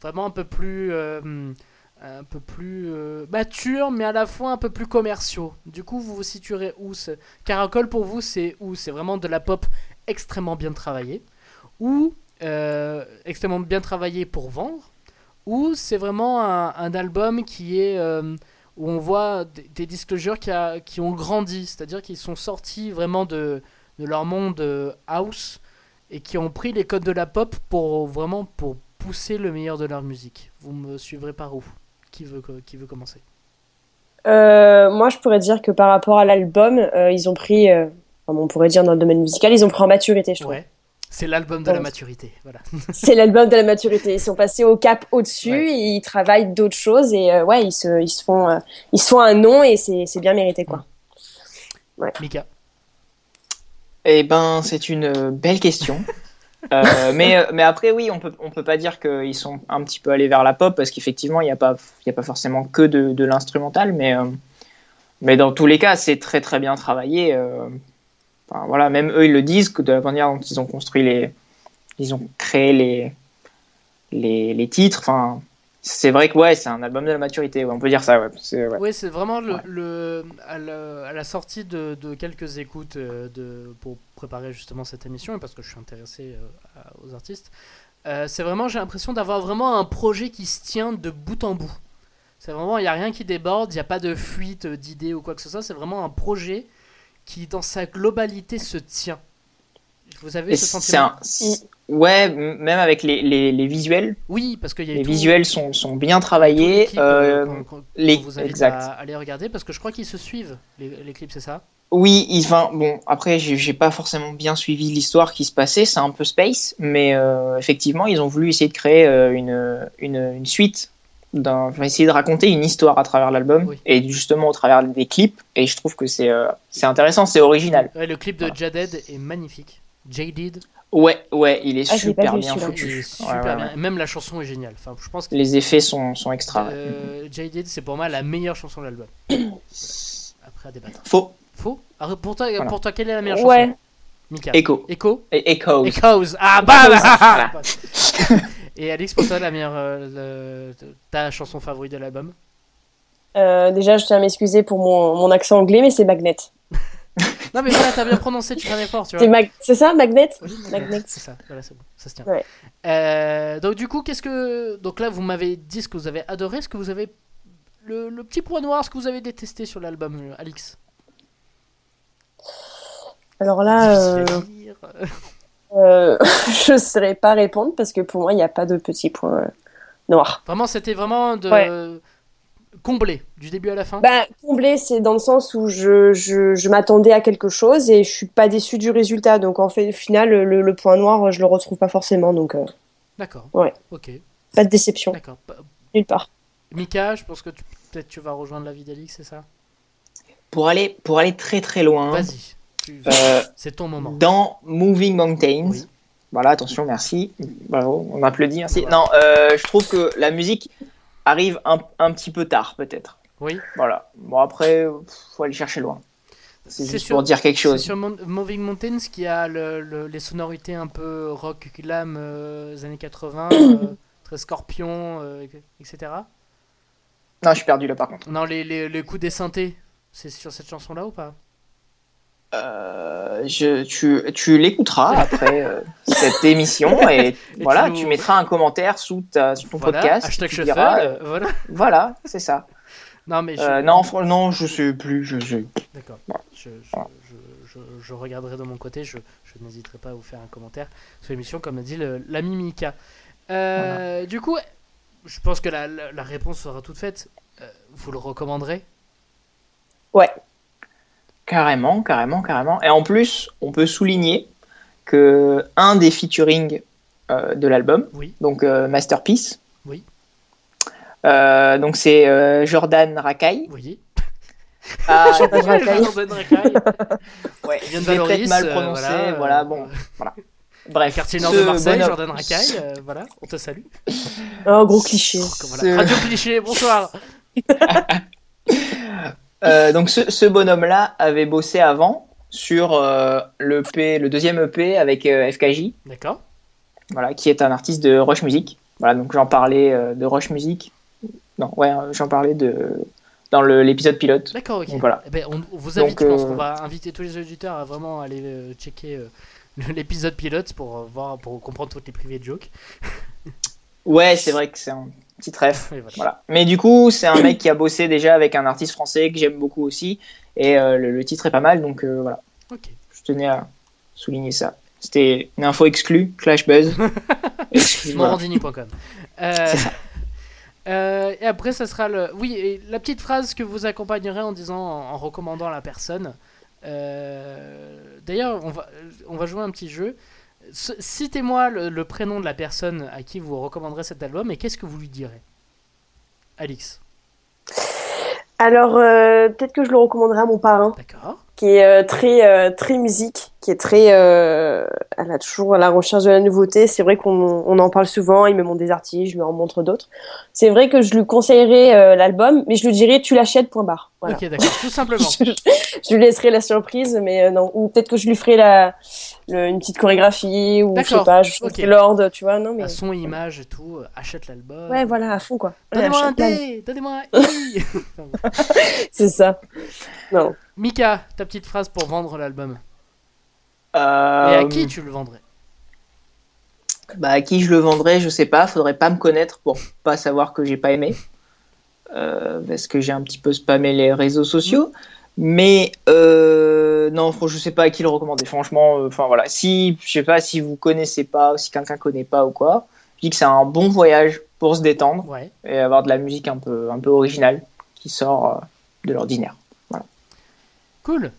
S1: vraiment un peu plus euh, un peu plus euh, mature mais à la fois un peu plus commerciaux. Du coup, vous vous situerez où Caracol pour vous, c'est où? C'est vraiment de la pop extrêmement bien travaillée ou euh, extrêmement bien travaillée pour vendre ou c'est vraiment un, album qui est où on voit des, des disclosures qui, a, qui ont grandi, c'est-à-dire qu'ils sont sortis vraiment de, de leur monde house et qui ont pris les codes de la pop pour vraiment pour pousser le meilleur de leur musique Vous me suivrez par où? Qui veut, qui veut commencer?
S2: Euh, Moi, je pourrais dire que par rapport à l'album, euh, ils ont pris, euh, on pourrait dire dans le domaine musical, ils ont pris en maturité, je trouve. Ouais.
S1: C'est l'album de la maturité, voilà.
S2: c'est l'album de la maturité. Ils sont passés au cap au-dessus, ils travaillent d'autres choses et ouais, ils se, ils se font, ils se font un nom et c'est bien mérité quoi.
S1: Ouais. Mika.
S3: Eh ben, c'est une belle question. Euh, mais, euh, mais après, oui, on peut, peut pas dire qu'ils sont un petit peu allés vers la pop parce qu'effectivement, il n'y a, pas, forcément que de, l'instrumental, mais, euh, mais dans tous les cas, c'est très très bien travaillé. Voilà, même eux, ils le disent que de la manière dont ils ont construit les. Ils ont créé les, titres. C'est vrai que ouais, c'est un album de la maturité, on peut dire ça. Ouais,
S1: c'est vraiment le, le à, la, sortie de, de quelques écoutes euh, de, pour préparer justement cette émission, et parce que je suis intéressé euh, aux artistes, euh, c'est vraiment, j'ai l'impression d'avoir vraiment un projet qui se tient de bout en bout. C'est vraiment, il n'y a rien qui déborde, il n'y a pas de fuite d'idées ou quoi que ce soit, c'est vraiment un projet qui, dans sa globalité, se tient. Vous avez ce sentiment?
S3: Ouais, même avec les, les, visuels.
S1: Oui, parce que y a
S3: les visuels sont, sont, bien travaillés. Euh,
S1: les... Vous exact. À, regarder parce que je crois qu'ils se suivent les, les clips, c'est ça?
S3: Oui, enfin bon après j'ai pas forcément bien suivi l'histoire qui se passait, c'est un peu space, mais euh, effectivement ils ont voulu essayer de créer euh, une, une, une, suite essayer de raconter une histoire à travers l'album et justement au travers des clips. Et je trouve que c'est euh, c'est intéressant, c'est original.
S1: le clip de Jaded est magnifique. Jaded.
S3: Ouais, ouais, il est ah, super bien foutu.
S1: Même la chanson est géniale. Enfin, je pense que
S3: les effets sont, sont extra.
S1: Euh, Jaded, c'est pour moi la meilleure chanson de l'album. Après à débattre.
S3: Faux.
S1: Faux. pour toi, pour toi, quelle est la meilleure chanson
S3: Mika. Echo.
S1: Echo.
S3: Et Echoes.
S1: Echoes. Ah bah. Et Alix, pour toi, la meilleure, euh, ta chanson favorite de l'album?
S2: Euh, Déjà, je tiens à m'excuser pour mon, mon, accent anglais, mais c'est Magnet.
S1: Non, mais voilà, t'as bien prononcé, tu fais un effort, tu
S2: vois. C'est ça, Magnet Magnet.
S1: C'est ça, voilà, c'est bon, ça se tient. Euh, donc, du coup, qu'est-ce que. Donc là, vous m'avez dit ce que vous avez adoré, ce que vous avez. Le, le petit point noir, ce que vous avez détesté sur l'album, Alix?
S2: Alors là. Euh, je ne saurais pas répondre parce que pour moi, il n'y a pas de petits points euh, noirs.
S1: Vraiment, c'était vraiment de combler du début à la fin
S2: bah, Combler, c'est dans le sens où je, je, je m'attendais à quelque chose et je suis pas déçu du résultat. Donc en fait, au final, le, le, point noir, je le retrouve pas forcément. Donc, euh,
S1: D'accord.
S2: Ouais.
S1: Ok.
S2: Pas de déception.
S1: D'accord.
S2: Nulle part.
S1: Mika, je pense que peut-être tu vas rejoindre la vie d'Alix, c'est ça?
S3: Pour aller, pour aller très très loin.
S1: Vas-y. Euh, c'est ton moment.
S3: Dans Moving Mountains. Voilà, attention, merci. on applaudit, merci. Non, euh, je trouve que la musique arrive un, un petit peu tard, peut-être.
S1: Oui.
S3: Voilà. Bon, après, faut aller chercher loin. C'est juste pour dire quelque chose.
S1: C'est sur Moving Mountains qui a le, les sonorités un peu rock glam euh, des années 80, très scorpion, etc.
S3: Non, je suis perdu là par contre.
S1: Non, les, les, les coups des synthés, c'est sur cette chanson-là ou pas?
S3: Euh, je, tu, tu l'écouteras après euh, cette émission et, voilà, tu, mettras un commentaire sous, ta, sous ton podcast.
S1: Hashtag tu diras, euh, voilà.
S3: Voilà, c'est ça.
S1: Non, mais
S3: je... non, non, je sais plus. Je sais.
S1: D'accord. Je, je, je, regarderai de mon côté. Je, n'hésiterai pas à vous faire un commentaire sur l'émission, comme a dit l'ami Mika. Du coup, je pense que la, la réponse sera toute faite. vous le recommanderez?
S2: Ouais.
S3: Carrément, carrément, carrément. Et en plus, on peut souligner que un des featuring euh, de l'album, donc euh, Masterpiece,
S1: oui.
S3: Euh, donc c'est Jordan Rakai.
S1: Oui.
S3: Ah, Jordan Rakai. ouais, il vient de peut-être mal prononcé, voilà, bon, voilà.
S1: Bref, quartier nord de Marseille, Jordan Rakai, voilà, on te salue.
S2: Oh, gros cliché.
S1: Radio cliché, bonsoir.
S3: Euh, donc ce, bonhomme-là avait bossé avant sur euh, le, le deuxième EP avec euh, FKJ.
S1: D'accord.
S3: Voilà, qui est un artiste de Rush Music. Voilà, donc j'en parlais de Rush Music. Non, ouais, j'en parlais de dans l'épisode pilote.
S1: D'accord, ok.
S3: voilà.
S1: Eh ben, on, vous invite, je pense qu'on va inviter tous les auditeurs à vraiment aller checker l'épisode pilote pour voir, pour comprendre toutes les privées de jokes.
S3: ouais, c'est vrai que c'est un petit ref. voilà. Mais du coup, c'est un mec qui a bossé déjà avec un artiste français que j'aime beaucoup aussi. Et euh, le, titre est pas mal, donc euh, voilà. Je tenais à souligner ça. C'était une info exclue, Clash Buzz.
S1: Morandini.com. Euh, et après, ça sera le. Oui, la petite phrase que vous accompagnerez en disant, en, recommandant la personne. D'ailleurs, on va, on va jouer un petit jeu. Citez-moi le, prénom de la personne à qui vous recommanderez cet album et qu'est-ce que vous lui direz? Alix.
S2: Alors, euh, peut-être que je le recommanderais à mon parrain.
S1: D'accord
S2: qui est euh, très euh, très musique, qui est très, euh, elle a toujours à la recherche de la nouveauté. C'est vrai qu'on on en parle souvent. Il me montre des artistes, je lui en montre d'autres. C'est vrai que je lui conseillerais l'album, mais je lui dirais tu l'achètes point barre.
S1: Voilà. Ok, d'accord, tout simplement.
S2: je, lui laisserai la surprise, mais non. Ou peut-être que je lui ferai la une petite chorégraphie ou je sais pas, je okay. l'ordre, tu vois, non mais.
S1: À son image et tout, achète l'album.
S2: Ouais, voilà, à fond quoi.
S1: Donnez-moi un D, donnez-moi un I.
S2: C'est ça. Non.
S1: Mika, ta petite phrase pour vendre l'album.
S3: Euh,
S1: Et à qui tu le vendrais?
S3: Bah à qui je le vendrais, je sais pas. Faudrait pas me connaître pour pas savoir que j'ai pas aimé. Euh, parce que j'ai un petit peu spammé les réseaux sociaux. Mais euh, non, je sais pas à qui le recommander. Franchement, enfin voilà. Si je sais pas si vous connaissez pas, ou si quelqu'un connaît pas ou quoi, je dis que c'est un bon voyage pour se détendre et avoir de la musique un peu un peu originale qui sort de l'ordinaire.
S1: Cool.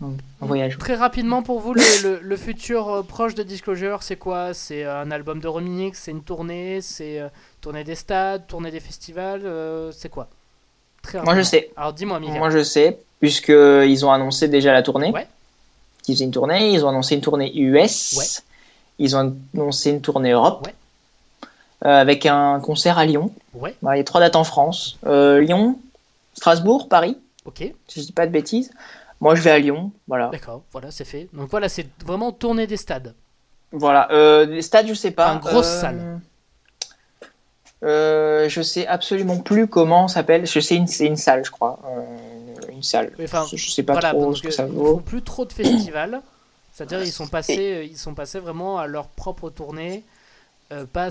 S1: Mm.
S3: un voyage.
S1: Très rapidement pour vous, le, le, futur euh, proche de Disclosure, c'est quoi? C'est un album de remix, c'est une tournée, c'est euh, tournée des stades, tournée des festivals, c'est quoi?
S3: Très Moi je sais.
S1: Alors dis-moi, Miguel.
S3: Moi je sais, puisqu'ils ont annoncé déjà la tournée. Ouais. Ils faisaient une tournée, ils ont annoncé une tournée US. Ouais. Ils ont annoncé une tournée Europe. Ouais. avec un concert à Lyon. Ouais. Bah, il y a trois dates en France. Lyon, Strasbourg, Paris.
S1: Ok.
S3: Si je dis pas de bêtises. Moi, je vais à Lyon, voilà.
S1: D'accord, voilà, c'est fait. Donc voilà, c'est vraiment tourner des stades.
S3: Voilà, euh, les stades, je sais pas.
S1: Une grosse euh, salle.
S3: Euh, je sais absolument plus comment s'appelle. Je sais, c'est une salle, je crois. Euh, une salle. Enfin, je sais pas trop ce que ça vaut.
S1: Ils font plus trop de festivals. C'est-à-dire ils sont passés, ils sont passés vraiment à leur propre tournée. pas,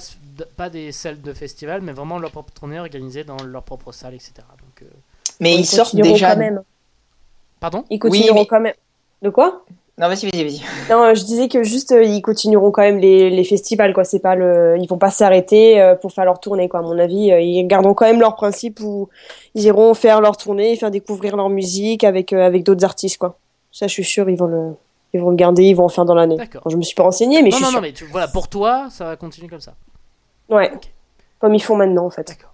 S1: pas des salles de festival, mais vraiment leur propre tournée organisée dans leur propre salle, etc. Donc,
S3: mais ils, sortent déjà.
S2: Quand même.
S1: Pardon?
S2: Ils continueront quand même. De quoi?
S3: Non, vas-y, vas-y, vas-y.
S2: Non, je disais que juste, euh, ils continueront quand même les, les festivals, quoi. C'est pas le, ils vont pas s'arrêter euh, pour faire leur tournée, quoi. À mon avis, euh, ils garderont quand même leur principe où ils iront faire leur tournée, faire découvrir leur musique avec avec d'autres artistes, quoi. Ça, je suis sûr, ils vont le, ils vont le garder, ils vont en faire dans l'année. D'accord. je me suis pas renseigné, mais je suis
S1: non,
S2: non,
S1: non, mais voilà, pour toi, ça va continuer comme ça.
S2: Ouais. Comme ils font maintenant, en fait.
S1: D'accord.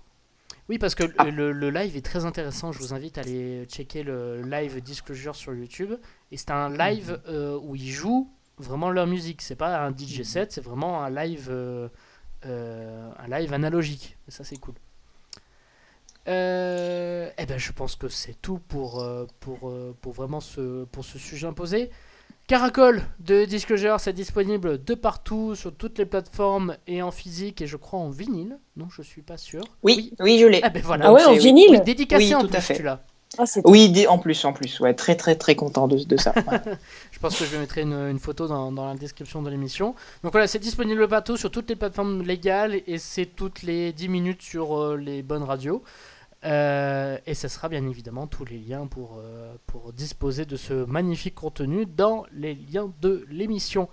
S1: Oui, parce que ah. le, live est très intéressant. Je vous invite à aller checker le live Disclosure sur YouTube. Et c'est un live euh, où ils jouent vraiment leur musique. C'est pas un DJ set, c'est vraiment un live, euh, euh, un live analogique. Et ça, c'est cool. eh ben, je pense que c'est tout pour, pour, pour vraiment ce, pour ce sujet imposé. Caracol de Disclosure, c'est disponible de partout, sur toutes les plateformes et en physique et je crois en vinyle. Non, je suis pas sûr.
S3: Oui, oui, je l'ai.
S2: Ah, ben ah ouais, en vinyle
S1: oui, Dédicacé en tout plus, à fait. tu l'as.
S3: Ah, oui, en plus, en plus, ouais, très très très content de, de ça.
S1: je pense que je mettre une, une photo dans, dans, la description de l'émission. Donc voilà, c'est disponible partout sur toutes les plateformes légales et c'est toutes les 10 minutes sur euh, les bonnes radios. Euh, et ce sera bien évidemment tous les liens pour, euh, pour disposer de ce magnifique contenu dans les liens de l'émission.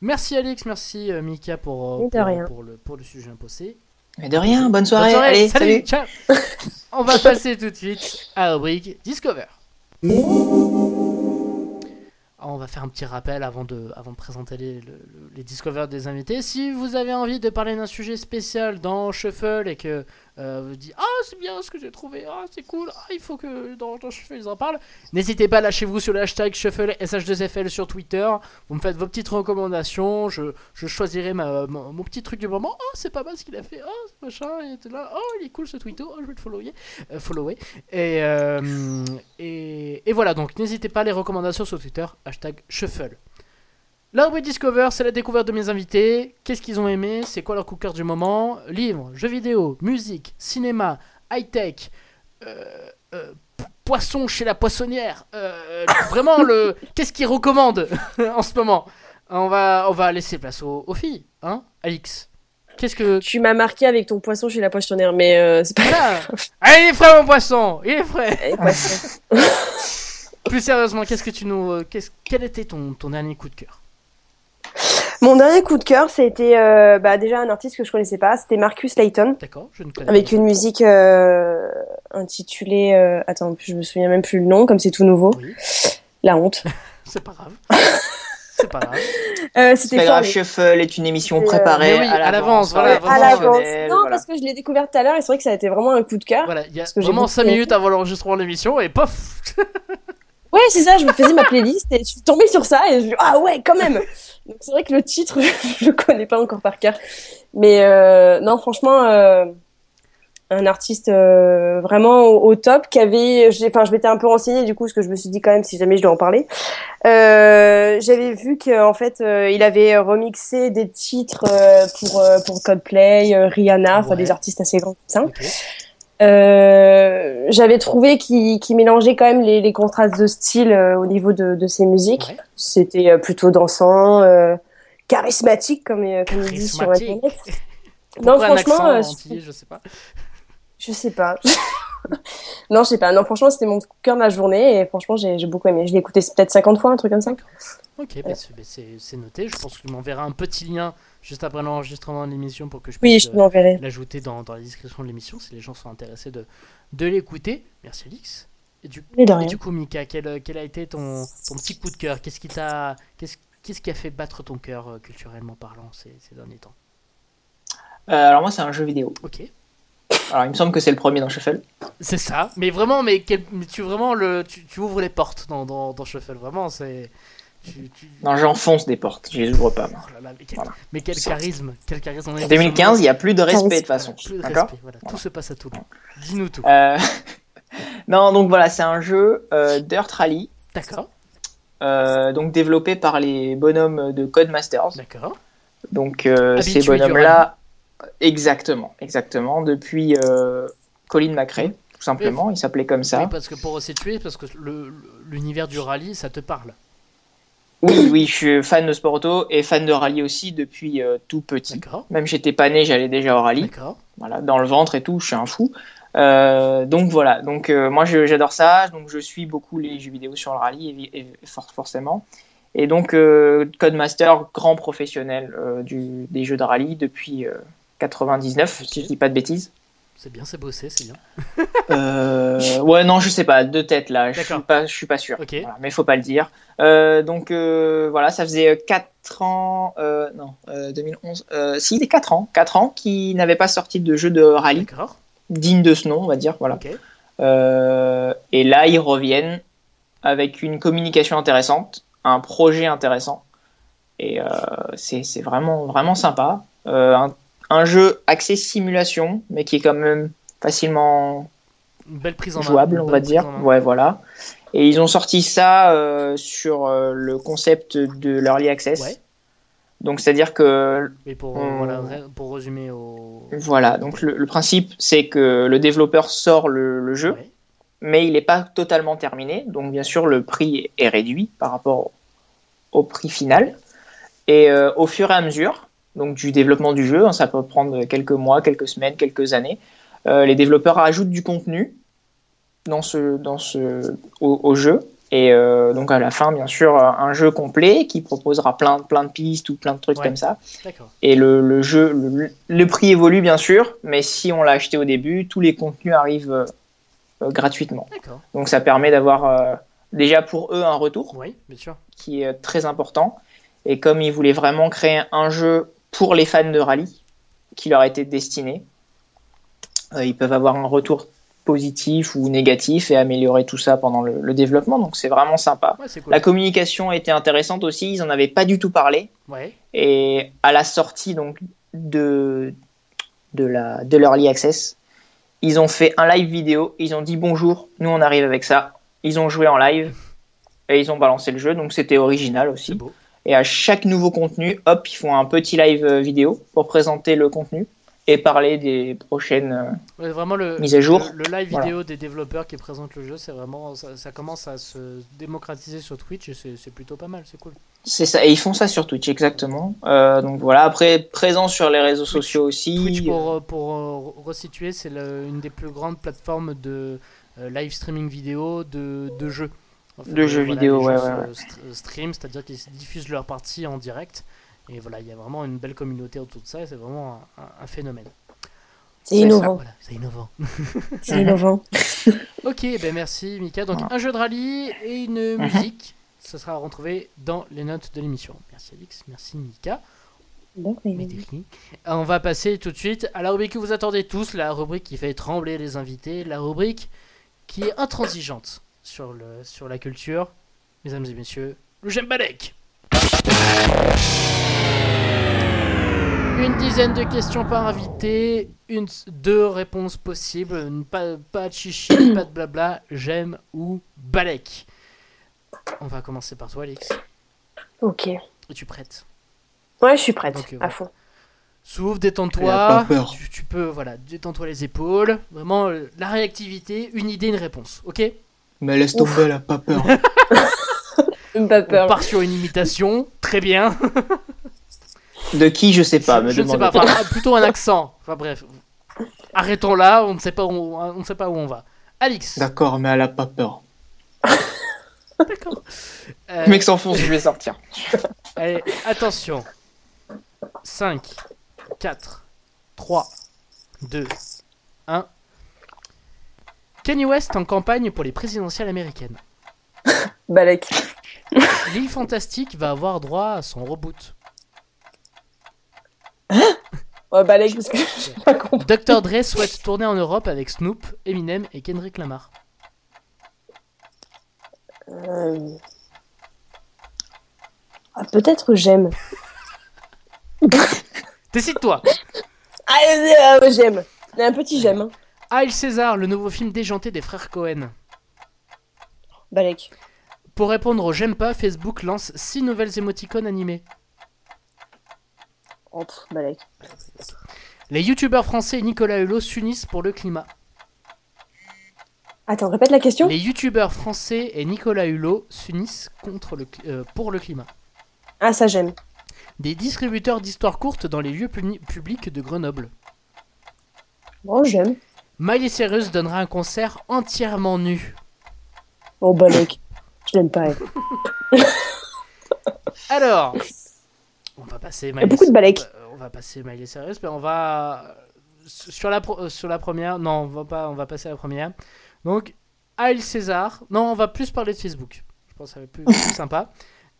S1: Merci Alex, merci euh, Mika pour, pour, le, pour le sujet imposé.
S3: Mais de rien, bonne soirée, allez, salut,
S1: On va passer tout de suite à la rubrique Discover. On va faire un petit rappel avant de, avant de présenter les, les Discover des invités. Si vous avez envie de parler d'un sujet spécial dans Shuffle et que euh, dites Ah, c'est bien ce que j'ai trouvé, ah, c'est cool, ah, il faut que dans, dans Shuffle ils en parlent. N'hésitez pas, lâchez-vous sur le hashtag Shuffle SH2FL sur Twitter. Vous me faites vos petites recommandations. Je, je choisirai ma, mon, petit truc du moment. Oh, c'est pas mal ce qu'il a fait, oh, machin, il était là, oh, il est cool ce tweeto, oh, je vais le follower. Euh. Et, euh, et, et, voilà, donc n'hésitez pas, les recommandations sur Twitter, hashtag Shuffle. Là où Discover, c'est la découverte de mes invités. Qu'est-ce qu'ils ont aimé? C'est quoi leur coup de cœur du moment? Livres, jeux vidéo, musique, cinéma, high-tech, euh, euh, poisson chez la poissonnière. Euh, vraiment, le qu'est-ce qu'ils recommandent en ce moment? On va, on va laisser place aux, filles, hein Alix. Qu'est-ce que...
S2: Tu m'as marqué avec ton poisson chez la poissonnière, mais c'est pas grave.
S1: Ah, il est frais mon poisson! Il est frais! Plus sérieusement, qu'est-ce que tu nous... Quel était ton, ton dernier coup de cœur?
S2: Mon dernier coup de cœur, c'était euh, bah, déjà un artiste que je connaissais pas, c'était Marcus Layton.
S1: D'accord, je ne
S2: connais Avec une musique euh, intitulée. Euh, attends, je me souviens même plus le nom, comme c'est tout nouveau. La honte.
S1: c'est pas grave. c'est pas grave.
S3: Euh, c'était pas grave, Shuffle est une émission préparée à l'avance.
S1: Voilà,
S2: à l'avance. Non, parce que je l'ai découverte tout à l'heure et c'est vrai que ça a été vraiment un coup de cœur.
S1: Voilà, il y a vraiment 5 minutes avant l'enregistrement de l'émission et pof
S2: Ouais, c'est ça, je me faisais ma playlist et je suis tombée sur ça et je me ah ouais, quand même Donc c'est vrai que le titre, je le connais pas encore par cœur. Mais euh, non, franchement, euh, un artiste euh, vraiment au, top qui avait... Enfin, je m'étais un peu renseignée du coup, parce que je me suis dit quand même si jamais je dois en parler. Euh, J'avais vu qu'en fait, euh, il avait remixé des titres euh, pour, pour Coldplay, Rihanna, enfin des artistes assez grands ça. Euh, j'avais trouvé qu'il mélangeait quand même les, les, contrastes de style euh, au niveau de, de ses musiques. C'était euh, plutôt dansant, charismatique comme, comme il dit sur internet.
S1: non, franchement, je sais pas.
S2: Je sais pas. non, je sais pas. Non, franchement, c'était mon cœur de la journée et franchement, j'ai beaucoup aimé. Je l'ai écouté peut-être 50 fois, un truc comme ça.
S1: Ok, bah, c'est noté. Je pense qu'il m'enverra un petit lien juste après l'enregistrement de l'émission pour que je puisse euh, l'ajouter dans, dans, la description de l'émission si les gens sont intéressés de, de l'écouter. Merci Alix. Et du, et du coup, Mika, quel, a été ton, ton petit coup de cœur? Qu'est-ce qui t'a, qu'est-ce, qu'est-ce qui a fait battre ton cœur euh, culturellement parlant ces, ces derniers temps?
S3: Euh, Alors moi, c'est un jeu vidéo.
S1: Ok.
S3: Alors il me semble que c'est le premier dans Shuffle.
S1: C'est ça, mais vraiment, mais, tu vraiment le, tu, ouvres les portes dans, dans, dans Shuffle, vraiment, c'est.
S3: Non, j'enfonce des portes, je les ouvre pas.
S1: Oh mais, quel, charisme, quel charisme.
S3: En 2015, il n'y a plus de respect de toute façon.
S1: Plus de respect, voilà. Tout se passe à tout. Dis-nous tout.
S3: Euh, non, donc voilà, c'est un jeu euh, Dirt Rally.
S1: D'accord.
S3: Euh, donc développé par les bonhommes de Codemasters.
S1: D'accord.
S3: Donc ces bonhommes-là, exactement, exactement, depuis Colin McRae, tout simplement, il s'appelait comme ça.
S1: Oui, parce que pour resituer, parce que l'univers du rallye, ça te parle.
S3: Oui, oui, je suis fan de sport auto et fan de rallye aussi depuis euh, tout petit. Même j'étais pas né, j'allais déjà au rallye. Voilà, dans le ventre et tout, je suis un fou. Euh, donc voilà, donc euh, moi j'adore ça, donc je suis beaucoup les jeux vidéo sur le rallye et, forcément. Et donc Codemaster, grand professionnel du, des jeux de rallye depuis 99, si je dis pas de bêtises.
S1: C'est bien, c'est bossé, c'est bien.
S3: euh, ouais, non, je sais pas, deux têtes là, je suis pas, je suis pas sûr.
S1: Okay.
S3: Voilà, mais faut pas le dire. Euh, donc euh, voilà, ça faisait 4 ans, non, 2011, si, des 4 ans, 4 ans qui n'avaient pas sorti de jeu de rallye digne de ce nom, on va dire, voilà.
S1: Okay.
S3: et là, ils reviennent avec une communication intéressante, un projet intéressant, et c'est vraiment, vraiment sympa. Un un jeu axé simulation, mais qui est quand même facilement
S1: belle prise en
S3: jouable, on va dire. Ouais, voilà. Et ils ont sorti ça euh, sur euh, le concept de l'early access. Donc c'est-à-dire que.
S1: Mais pour, voilà, pour résumer au.
S3: Voilà, donc le, principe c'est que le développeur sort le, jeu, mais il n'est pas totalement terminé. Donc bien sûr le prix est réduit par rapport au, prix final. Et euh, au fur et à mesure, donc du développement du jeu. Hein, ça peut prendre quelques mois, quelques semaines, quelques années. Euh, les développeurs ajoutent du contenu dans ce, dans ce, au, jeu. Et euh, donc à la fin, bien sûr, un jeu complet qui proposera plein, plein de pistes ou plein de trucs comme ça. Et le, le jeu, le, prix évolue bien sûr, mais si on l'a acheté au début, tous les contenus arrivent euh, gratuitement. Donc ça permet d'avoir déjà pour eux un retour,
S1: oui, bien sûr.
S3: qui est très important. Et comme ils voulaient vraiment créer un jeu pour les fans de rallye qui leur a été destiné. Euh, ils peuvent avoir un retour positif ou négatif et améliorer tout ça pendant le, développement. Donc c'est vraiment sympa. La communication était intéressante aussi. Ils en avaient pas du tout parlé. Et à la sortie donc de de la de l'early access, ils ont fait un live vidéo. Ils ont dit bonjour. Nous on arrive avec ça. Ils ont joué en live et ils ont balancé le jeu. Donc c'était original aussi. Et à chaque nouveau contenu, hop, ils font un petit live euh, vidéo pour présenter le contenu et parler des prochaines
S1: euh, vraiment le,
S3: mises à jour.
S1: Le, live vidéo des développeurs qui présentent le jeu, c'est vraiment ça, commence à se démocratiser sur Twitch et c'est plutôt pas mal, c'est cool.
S3: C'est ça, et ils font ça sur Twitch exactement. Euh, donc voilà, après présent sur les réseaux sociaux aussi.
S1: Twitch pour, pour resituer, c'est une des plus grandes plateformes de live streaming vidéo de, de jeux
S3: de jeux vidéo, ouais, ouais,
S1: Stream, c'est-à-dire qu'ils diffusent leur partie en direct. Et voilà, il y a vraiment une belle communauté autour de ça et c'est vraiment un, phénomène.
S2: C'est innovant.
S1: c'est innovant.
S2: c'est innovant.
S1: ok, ben merci Mika. Donc un jeu de rallye et une mhm. musique. Ça sera retrouvé dans les notes de l'émission. Merci Alix, merci Mika. On va passer tout de suite à la rubrique que vous attendez tous, la rubrique qui fait trembler les invités, la rubrique qui est intransigeante sur, le, sur la culture. Mesdames et messieurs, le Gembalek Une dizaine de questions par invité, une, deux réponses possibles, pas, pas de chichi, pas de blabla, j'aime ou balek. On va commencer par toi, Alix.
S2: Ok.
S1: Es-tu prête?
S2: Ouais, je suis prête, euh, à fond.
S1: S'ouvre, détends-toi. Tu, tu, peux, voilà, détends-toi les épaules. Vraiment, euh, la réactivité, une idée, une réponse, ok?
S3: Mais laisse tomber, elle a pas peur.
S2: pas peur.
S1: On part sur une imitation, très bien.
S3: De qui, je sais pas.
S1: Je, ne sais pas, enfin, plutôt un accent. Enfin bref, arrêtons là, on ne sait pas où on, ne sait pas où on va. Alix.
S3: D'accord, mais elle a pas peur.
S1: D'accord.
S3: Le mec s'enfonce, je vais sortir.
S1: Allez, attention. 5, 4, 3, 2, 1. Kanye West en campagne pour les présidentielles américaines.
S2: Balek.
S1: L'île Fantastique va avoir droit à son reboot.
S2: Hein Ouais, Balek, parce que j'ai pas compris.
S1: Dr. Dre souhaite tourner en Europe avec Snoop, Eminem et Kendrick Lamar.
S2: Euh... Ah, peut-être j'aime.
S1: Décide-toi
S2: Ah, euh, euh, j'aime. Un petit j'aime. Hein.
S1: Hail César, le nouveau film déjanté des frères Cohen.
S2: Balek.
S1: Pour répondre au j'aime pas, Facebook lance 6 nouvelles émoticônes animées.
S2: Oh, pff, Balek.
S1: Les youtubeurs français et Nicolas Hulot s'unissent pour le climat.
S2: Attends, répète la question.
S1: Les youtubeurs français et Nicolas Hulot s'unissent contre le, euh, pour le climat.
S2: Ah, ça j'aime.
S1: Des distributeurs d'histoires courtes dans les lieux publics de Grenoble.
S2: Bon, j'aime.
S1: Miley Cyrus donnera un concert entièrement nu.
S2: Oh, Balek. Je l'aime pas, elle.
S1: Alors, on va passer
S2: Il y a beaucoup de Balek.
S1: Euh, on va passer Miley Cyrus, mais on va sur la pro- euh, sur la première. Non, on va pas. On va passer à la première. Donc, Hail César. Non, on va plus parler de Facebook. Je pense que ça va être plus, plus sympa.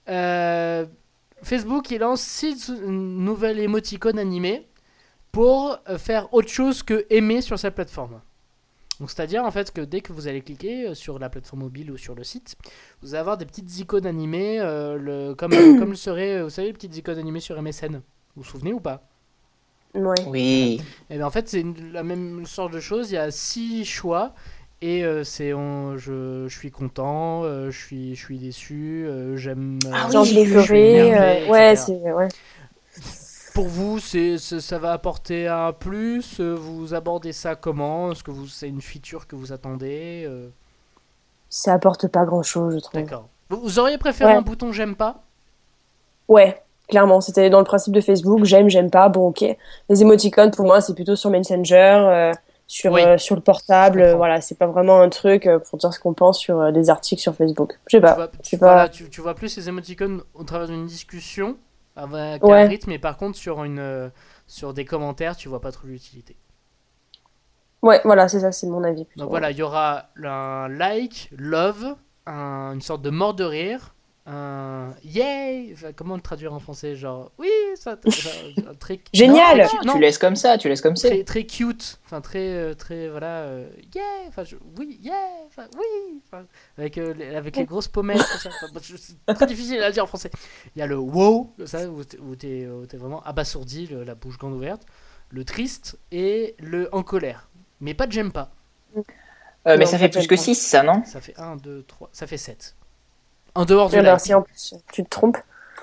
S1: Euh, Facebook, il lance 6 nouvelles émoticônes animées pour euh, faire autre chose que aimer sur sa plateforme. Donc, c'est-à-dire en fait que dès que vous allez cliquer euh, sur la plateforme mobile ou sur le site, vous allez avoir des petites icônes animées, euh, le, comme, comme le serait, euh, vous savez, les petites icônes animées sur MSN. Vous vous souvenez ou pas?
S2: Ouais.
S3: Oui.
S1: Et bien en fait, c'est la même sorte de chose. Il y a six choix. Et euh, c'est on- je, je suis content, euh, je, suis, je suis déçu, euh, j'aime. euh,
S3: Ah
S2: de
S1: je
S2: euh, ouais, c'est. Ouais.
S1: Pour vous, c'est, ça va apporter un plus euh, Vous abordez ça comment? Est-ce que vous, c'est une feature que vous attendez euh,
S2: Ça apporte pas grand chose, je trouve.
S1: D'accord. Vous, auriez préféré
S2: Ouais.
S1: un bouton j'aime pas?
S2: Ouais, clairement, c'était dans le principe de Facebook, j'aime, j'aime pas, bon ok. Les émoticônes, pour moi, c'est plutôt sur Messenger, euh, sur,
S1: Oui.
S2: euh, sur le portable, euh, voilà, c'est pas vraiment un truc pour dire ce qu'on pense sur des articles sur Facebook. Je sais
S1: tu,
S2: pas,
S1: vois, tu,
S2: sais pas.
S1: voilà, tu, tu vois plus ces émoticônes au travers d'une discussion? Avec un
S2: Ouais.
S1: rythme, mais par contre sur, une, euh, sur des commentaires, tu vois pas trop l'utilité.
S2: Ouais, voilà, c'est ça, c'est mon avis. plutôt.
S1: Donc voilà, il y aura un like, love, un- une sorte de mort de rire, un yay, enfin, comment le traduire en français Genre, oui, ça, un très
S2: Génial
S1: Non,
S3: Tu
S1: non,
S3: laisses comme ça, tu laisses comme ça.
S1: très, très cute, enfin très, euh, très, voilà, euh, yeah, enfin, je- oui, yeah, enfin, oui, enfin, avec, euh, les, avec les grosses pommettes, ça, c'est très difficile à dire en français. Il y a le wow, ça, où t'es- où t'es où t'es vraiment abasourdi, le- la bouche grande ouverte, le triste et le en colère. Mais pas de j'aime pas.
S3: Euh, mais ça fait plus que
S2: tellement.
S3: 6, ça, non?
S1: Ça fait 1, 2, 3, ça fait 7. En dehors du
S2: Ah bah,
S1: like.
S2: si en plus tu te trompes.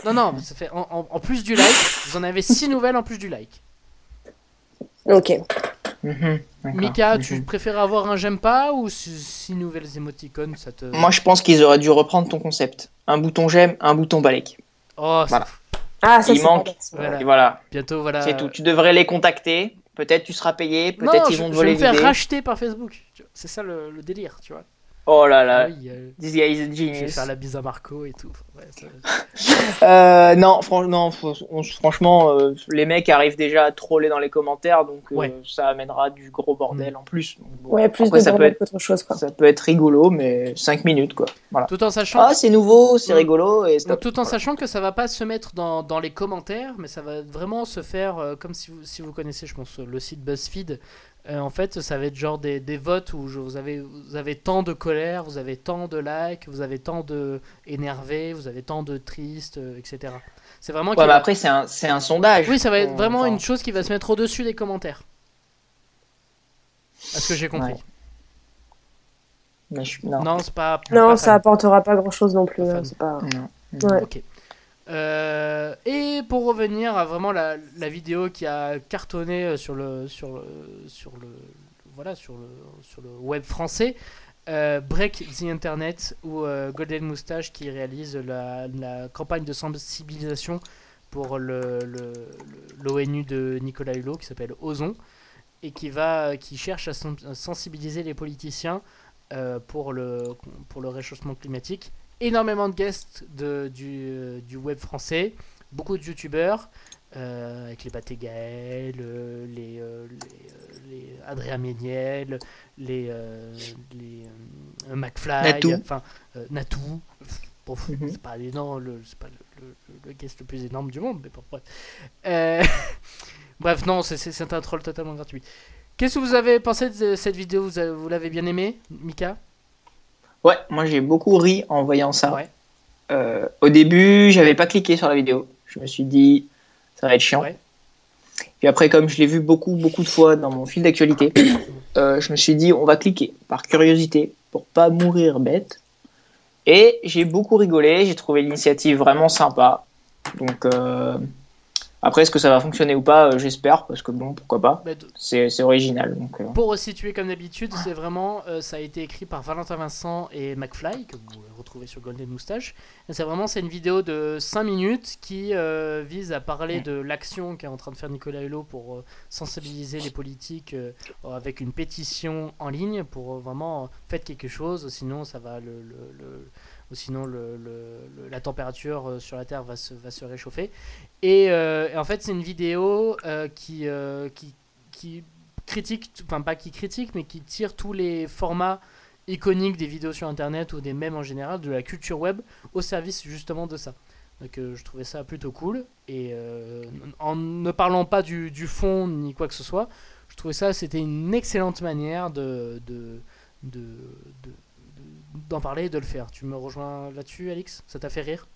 S1: Non, non, ça fait en, en- en plus du like, vous en avez 6 nouvelles en plus du like.
S2: Ok.
S3: Mhm, d'accord.
S1: Mika,
S3: Mhm.
S1: tu préfères avoir un j'aime pas ou 6 nouvelles émoticônes ça te.
S3: Moi, je pense qu'ils auraient dû reprendre ton concept. Un bouton j'aime, un bouton balèque.
S1: Oh, ça-
S3: Voilà.
S2: Ah, ça
S3: Il
S2: c'est
S3: manque.
S2: pas bête, ça.
S1: Voilà.
S3: Et voilà,
S1: bientôt, voilà.
S3: c'est tout. Tu devrais les contacter. Peut-être tu seras payé,
S1: Non,
S3: peut-être ils
S1: je,
S3: vont te
S1: je vais
S3: voler
S1: me faire
S3: l'idée.
S1: racheter par Facebook. tu vois. C'est ça le, le délire, tu vois.
S3: Oh là là,
S1: oui, euh,
S3: this guy is a
S1: je vais
S3: genius.
S1: faire la bise à Marco et tout. Ouais, ça-
S3: Euh, non, fran- non, faut- on- franchement, euh, les mecs arrivent déjà à troller dans les commentaires, donc euh,
S1: Ouais. Mm.
S3: ça amènera du gros bordel en plus. Donc, bon,
S2: Ouais, plus
S3: après,
S2: de
S3: ça peut être,
S2: qu'autre chose, quoi.
S3: ça peut être rigolo, mais 5 minutes quoi. Voilà.
S1: Tout en sachant.
S3: Ah, c'est nouveau, c'est
S1: Mm.
S3: rigolo et
S1: Donc,
S3: stop.
S1: tout en
S3: Voilà.
S1: sachant que ça va pas se mettre dans, dans les commentaires, mais ça va vraiment se faire euh, comme si vous, si vous connaissez, je pense, le site BuzzFeed. Euh, en fait, ça va être genre des, des votes où je- vous, avez, vous avez tant de colère, vous avez tant de likes, vous avez tant de énervé, vous avez tant de triste, euh, etc. C'est vraiment.
S3: Ouais,
S1: va-
S3: après, c'est un, c'est un sondage.
S1: Oui, ça va être vraiment
S3: enfin,
S1: une chose qui va se mettre au-dessus des commentaires. À ce que j'ai compris.
S3: Ouais. mais je- non.
S1: Non, c'est pas.
S2: Non,
S1: pas
S2: ça
S1: fan.
S2: apportera pas grand chose non plus.
S1: Pas
S2: hein, pas...
S3: Non.
S2: Ouais.
S1: Ok. Euh, et pour revenir à vraiment la, vidéo qui a cartonné euh, sur le sur le voilà sur le sur le web français, euh, Break the Internet ou euh, Golden Moustache qui réalise la, campagne de sensibilisation pour le le- l'ONU de Nicolas Hulot qui s'appelle Ozon et qui va qui cherche à sen- à sensibiliser les politiciens pour le pour le réchauffement climatique énormément de guests de, du, euh, du web français, beaucoup de youtubeurs, euh, avec les Baté Gaël, euh, les, euh, les, les Adrien Méniel, les, les McFly, enfin Natou. Bon, mhm. c'est pas énorme, c'est pas le, le, guest le plus énorme du monde, mais bon, bref. bref, non, c'est un troll totalement gratuit. Qu'est-ce que vous avez pensé de cette vidéo? Vous, l'avez bien aimé, Mika?
S3: Ouais, moi j'ai beaucoup ri en voyant ça. Euh, au début, j'avais pas cliqué sur la vidéo. Je me suis dit, ça va être chiant. Puis après, comme je l'ai vu beaucoup, beaucoup de fois dans mon fil d'actualité, euh, je me suis dit, on va cliquer par curiosité pour pas mourir bête. Et j'ai beaucoup rigolé, j'ai trouvé l'initiative vraiment sympa. Donc, euh, après, est-ce que ça va fonctionner ou pas euh, J'espère, parce que bon, pourquoi pas. C'est original. Donc,
S1: euh. Pour resituer comme d'habitude, c'est vraiment, euh, ça a été écrit par Valentin Vincent et McFly, que vous retrouvez sur Golden Moustache. C'est vraiment, c'est une vidéo de 5 minutes qui vise à parler de l'action qu'est en train de faire Nicolas Hulot pour sensibiliser les politiques avec une pétition en ligne pour vraiment faire quelque chose, sinon ça va le, le sinon le, la température euh, sur la Terre va se, réchauffer. Et, euh, en fait, c'est une vidéo euh, qui, critique, enfin pas qui critique, mais qui tire tous les formats iconiques des vidéos sur Internet ou des mèmes en général, de la culture web, au service justement de ça. Donc je trouvais ça plutôt cool. Et en ne parlant pas du, fond ni quoi que ce soit, je trouvais ça c'était une excellente manière de d'en parler et de le faire. Tu me rejoins là-dessus, Alix? Ça t'a fait rire?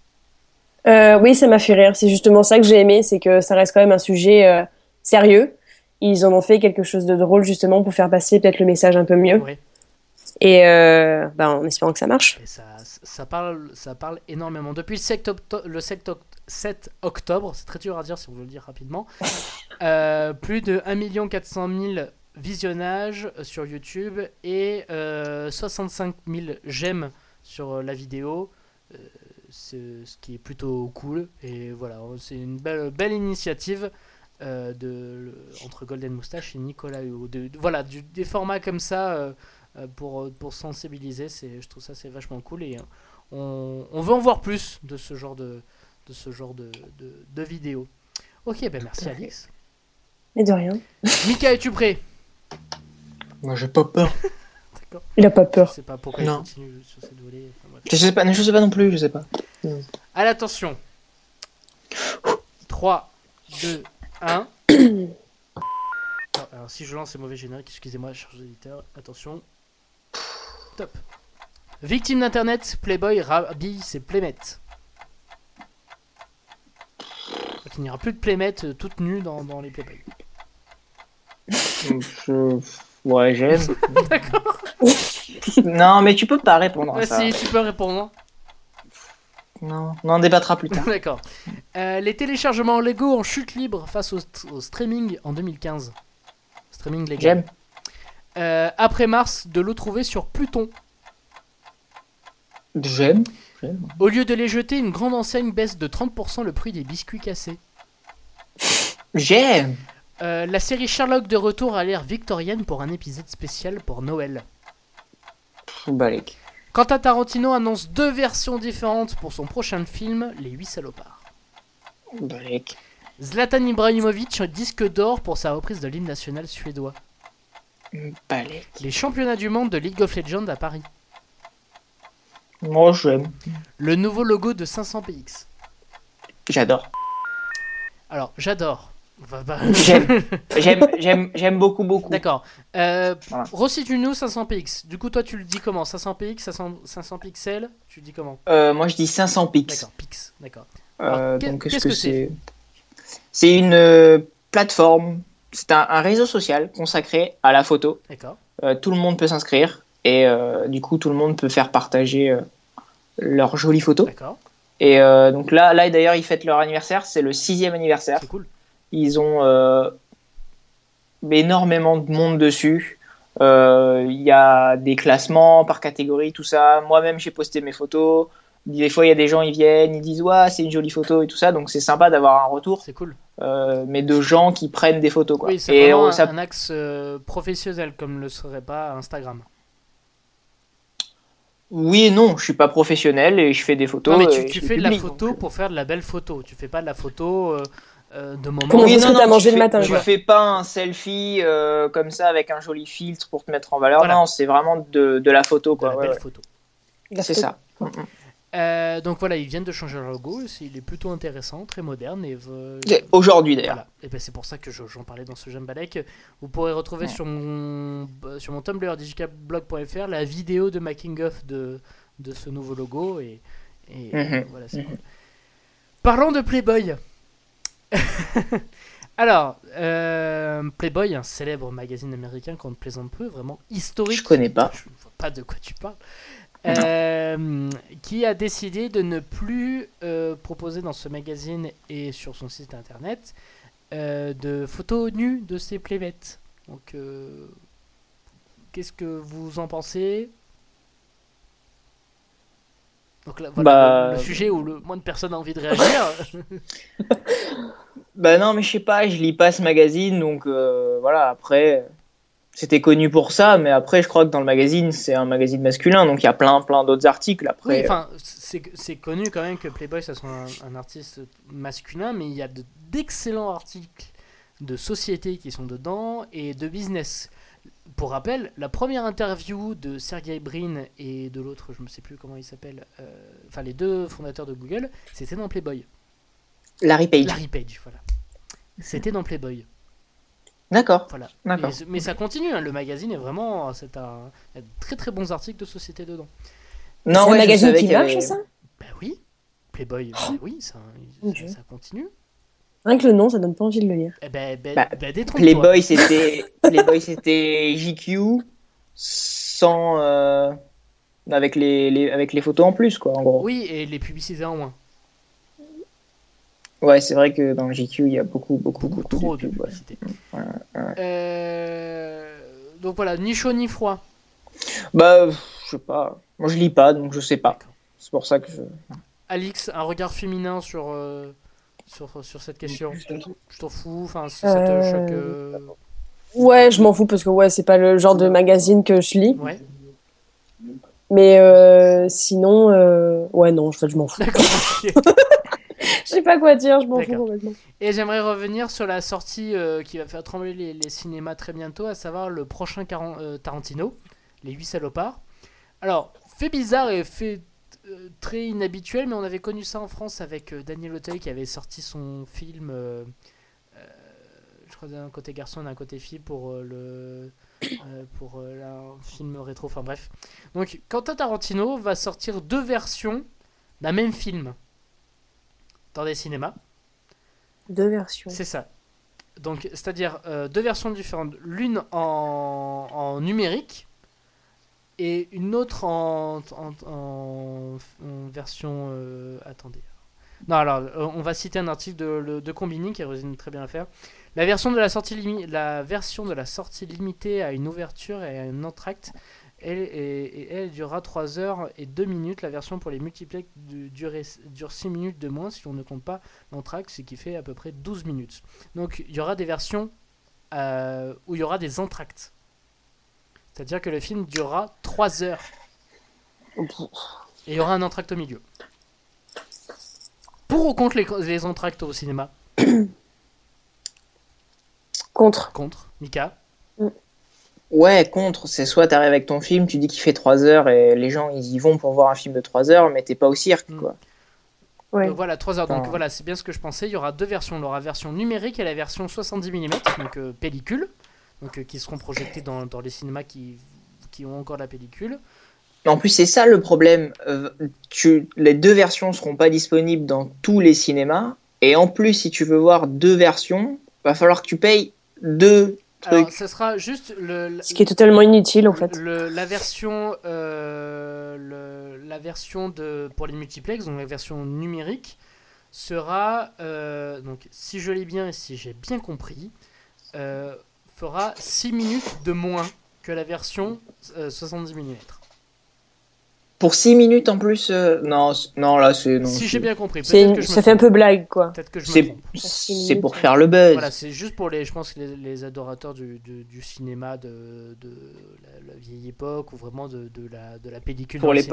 S2: Euh, Oui, ça m'a fait rire. C'est justement ça que j'ai aimé, c'est que ça reste quand même un sujet euh, sérieux. Ils en ont fait quelque chose de drôle justement pour faire passer peut-être le message un peu mieux. Et euh, ben, en espérant que ça marche.
S1: ça, ça, parle, ça parle énormément. Depuis le 7, le 7, octobre, c'est très dur à dire si on veut le dire rapidement, plus de 1 400 000 visionnages euh, sur YouTube et 65 euh, 000 j'aime sur euh, la vidéo. ce qui est plutôt cool. Et voilà, c'est une belle, belle initiative de, entre Golden Moustache et Nicolas Hugo. De, voilà, des formats comme ça pour, pour sensibiliser, je trouve ça c'est vachement cool. Et on, on, veut en voir plus de ce genre de, de, ce genre de, de, de vidéos. Ok, ben merci Alix.
S2: Et de rien.
S1: Mika, es-tu prêt?
S3: Moi, j'ai pas peur.
S2: Il a pas peur.
S1: Je sais pas pourquoi il continue sur cette volée.
S3: je sais pas, je sais pas non plus, je sais pas.
S1: Allez, attention. 3, 2, 1. alors, si je lance ces mauvais génériques, excusez-moi, charge d'éditeur. Attention. Top. Victime d'internet, Playboy rhabille ses playmates. il n'y aura plus de playmates euh, toutes nues dans, dans les Playboy.
S3: Ouais, j'aime. D'accord. non, mais tu peux pas répondre à ça.
S1: Si, tu peux répondre.
S3: Non, on en débattra plus tard.
S1: D'accord. Euh, les téléchargements Lego en chute libre face au, streaming en 2015. Streaming légal.
S3: J'aime.
S1: Euh, après Mars, de l'eau trouvée sur Pluton.
S3: J'aime.
S1: Au lieu de les jeter, une grande enseigne baisse de 30% le prix des biscuits cassés.
S3: J'aime.
S1: Euh, la série Sherlock de retour à l'ère victorienne pour un épisode spécial pour Noël.
S3: Balek.
S1: Quant à Tarantino annonce deux versions différentes pour son prochain film, Les Huit Salopards.
S3: Balek.
S1: Zlatan Ibrahimovic disque d'or pour sa reprise de l'hymne national suédois.
S3: Balek.
S1: Les championnats du monde de League of Legends à Paris.
S3: Moi j'aime.
S1: Le nouveau logo de 500px.
S3: J'adore.
S1: Alors, j'adore.
S3: J'aime beaucoup, beaucoup.
S1: D'accord. Euh, Resitue-nous 500px. Du coup, toi, tu le dis comment? 500px, 500, pixels Tu le dis comment?
S3: Euh, Moi, je dis 500
S1: pix. D'accord, pix. D'accord. Euh, qu'est-ce que c'est?
S3: C'est? Une euh, plateforme, c'est un, réseau social consacré à la photo.
S1: D'accord.
S3: tout le monde peut s'inscrire et du coup, tout le monde peut faire partager leurs jolies photos.
S1: D'accord.
S3: Et donc là, là d'ailleurs, ils fêtent leur anniversaire, c'est le sixième anniversaire.
S1: C'est cool.
S3: Ils ont euh, énormément de monde dessus. Euh, il y a des classements par catégorie, tout ça. Moi-même, j'ai posté mes photos. Des fois, il y a des gens, ils viennent, ils disent ouais, c'est une jolie photo et tout ça. Donc, c'est sympa d'avoir un retour.
S1: C'est cool.
S3: Euh, mais de gens qui prennent des photos. Quoi.
S1: Oui, c'est vraiment un, axe professionnel, comme le serait pas Instagram.
S3: Oui et non, je suis pas professionnel et je fais des photos.
S1: Non, mais tu, fais de la photo pour faire de la belle photo. Tu fais pas de la photo de moment.
S2: Oui, ce que t'as mangé le matin
S3: Tu fais pas un selfie comme ça avec un joli filtre pour te mettre en valeur. Non, c'est vraiment de, de, la photo. Quoi.
S1: De la belle photo.
S3: C'est ça.
S1: Euh, donc voilà, ils viennent de changer le logo. Il est plutôt intéressant, très moderne. Et
S3: Aujourd'hui d'ailleurs.
S1: Et ben c'est pour ça que j'en parlais dans ce Jambalek. Vous pourrez retrouver sur, mon, sur mon Tumblr digicablog.fr la vidéo de making of de, de ce nouveau logo. Et, mhm. voilà, c'est cool. Parlons de Playboy. Alors, euh, Playboy, un célèbre magazine américain qu'on ne plaisante peu, vraiment historique.
S3: Je connais pas.
S1: Je vois pas de quoi tu parles. Euh, qui a décidé de ne plus euh, proposer dans ce magazine et sur son site internet de photos nues de ses playmates. Donc, qu'est-ce que vous en pensez? Donc là, voilà bah, le, sujet où le moins de personnes a envie de réagir.
S3: bah non, mais je sais pas, je lis pas ce magazine, donc voilà, après c'était connu pour ça, mais après, je crois que dans le magazine, c'est un magazine masculin, donc il y a plein, plein d'autres articles. Après,
S1: oui, enfin, c'est connu quand même que Playboy, ça soit un, artiste masculin, mais il y a d'excellents articles de société qui sont dedans et de business. Pour rappel, la première interview de Sergey Brin et de l'autre, je ne sais plus comment il s'appelle, euh, enfin les deux fondateurs de Google, c'était dans Playboy.
S3: Larry Page.
S1: Larry Page, voilà. C'était dans Playboy.
S3: D'accord.
S1: Voilà. Mais, ça continue, hein. le magazine est vraiment. C'est un... Il y a de très très bons articles de société dedans.
S2: Non, c'est un magazine qui marche, ça?
S1: Ben oui. Playboy, bah oui, ça, ça, continue.
S2: Rien que le nom, ça donne pas envie de le lire.
S1: Eh ben, ben, bah, ben
S3: Playboy, c'était Playboy, c'était JQ sans euh, avec les, les, avec les photos en plus, quoi, en gros.
S1: Oui, et les publicités en moins.
S3: Ouais, c'est vrai que dans le GQ, il y a beaucoup, beaucoup,
S1: beaucoup, trop de, publicité. Euh, donc voilà, ni chaud ni froid.
S3: Bah, je sais pas. Moi, je lis pas, donc je sais pas. C'est pour ça que je.
S1: Alix, un regard féminin sur, euh, sur, sur, cette question Je t'en fous Enfin, si ça te euh, choque.
S2: Ouais, je m'en fous parce que ouais, c'est pas le genre de magazine que je lis. Ouais. Mais sinon, ouais, non, en fait, je m'en fous. Je sais pas quoi dire, je m'en fous complètement.
S1: Et j'aimerais revenir sur la sortie euh, qui va faire trembler les, cinémas très bientôt, à savoir le prochain euh, Tarantino, Les 8 salopards. Alors, fait bizarre et fait euh, très inhabituel, mais on avait connu ça en France avec Daniel Auteuil qui avait sorti son film, je crois d'un côté garçon et d'un côté fille pour le. pour un film rétro, enfin bref. Donc, Quentin Tarantino va sortir deux versions d'un même film dans des cinémas.
S2: Deux versions.
S1: C'est ça. Donc, c'est-à-dire euh, deux versions différentes. L'une en, en, numérique et une autre en, version. Euh, attendez. Non, alors, euh, on va citer un article de, de Combini qui résume très bien l'affaire. La version de la sortie, la version de la sortie limitée à une ouverture et à un entracte elle, et, elle durera 3 heures et 2 minutes. La version pour les multiplex dure, dure 6 minutes de moins si on ne compte pas l'entracte, ce qui fait à peu près 12 minutes. Donc il y aura des versions euh, où il y aura des entractes. C'est-à-dire que le film durera 3 heures. Et il y aura un entracte au milieu. Pour ou contre les, les entractes au cinéma
S2: Contre.
S1: Contre. Mika
S3: Ouais, contre, c'est soit t'arrives avec ton film, tu dis qu'il fait 3 heures et les gens ils y vont pour voir un film de 3 heures, mais t'es pas au cirque, mm. quoi.
S1: Ouais. voilà, 3 heures. Donc voilà, c'est bien ce que je pensais. Il y aura deux versions. Il y aura la version numérique et la version 70 mm, donc euh, pellicule, donc, euh, qui seront projetées dans, dans, les cinémas qui, qui ont encore la pellicule.
S3: En plus, c'est ça le problème. Euh, tu, les deux versions seront pas disponibles dans tous les cinémas. Et en plus, si tu veux voir deux versions, va falloir que tu payes deux
S1: alors, ce sera juste le.
S2: Ce qui est totalement inutile en fait.
S1: la version, euh, la version de pour les multiplex, donc la version numérique, sera euh, donc si je l'ai bien et si j'ai bien compris, euh, fera 6 minutes de moins que la version 70 mm.
S3: pour 6 minutes en plus, euh, non, non, là c'est.
S1: Si j'ai bien compris,
S2: que ça fait un peu blague quoi.
S1: Peut-être que je
S3: C'est pour faire le buzz.
S1: Voilà, c'est juste pour les, je pense, les, les adorateurs du, du, cinéma de, de la, vieille époque ou vraiment de, de, la, de la pellicule.
S3: Pour, les,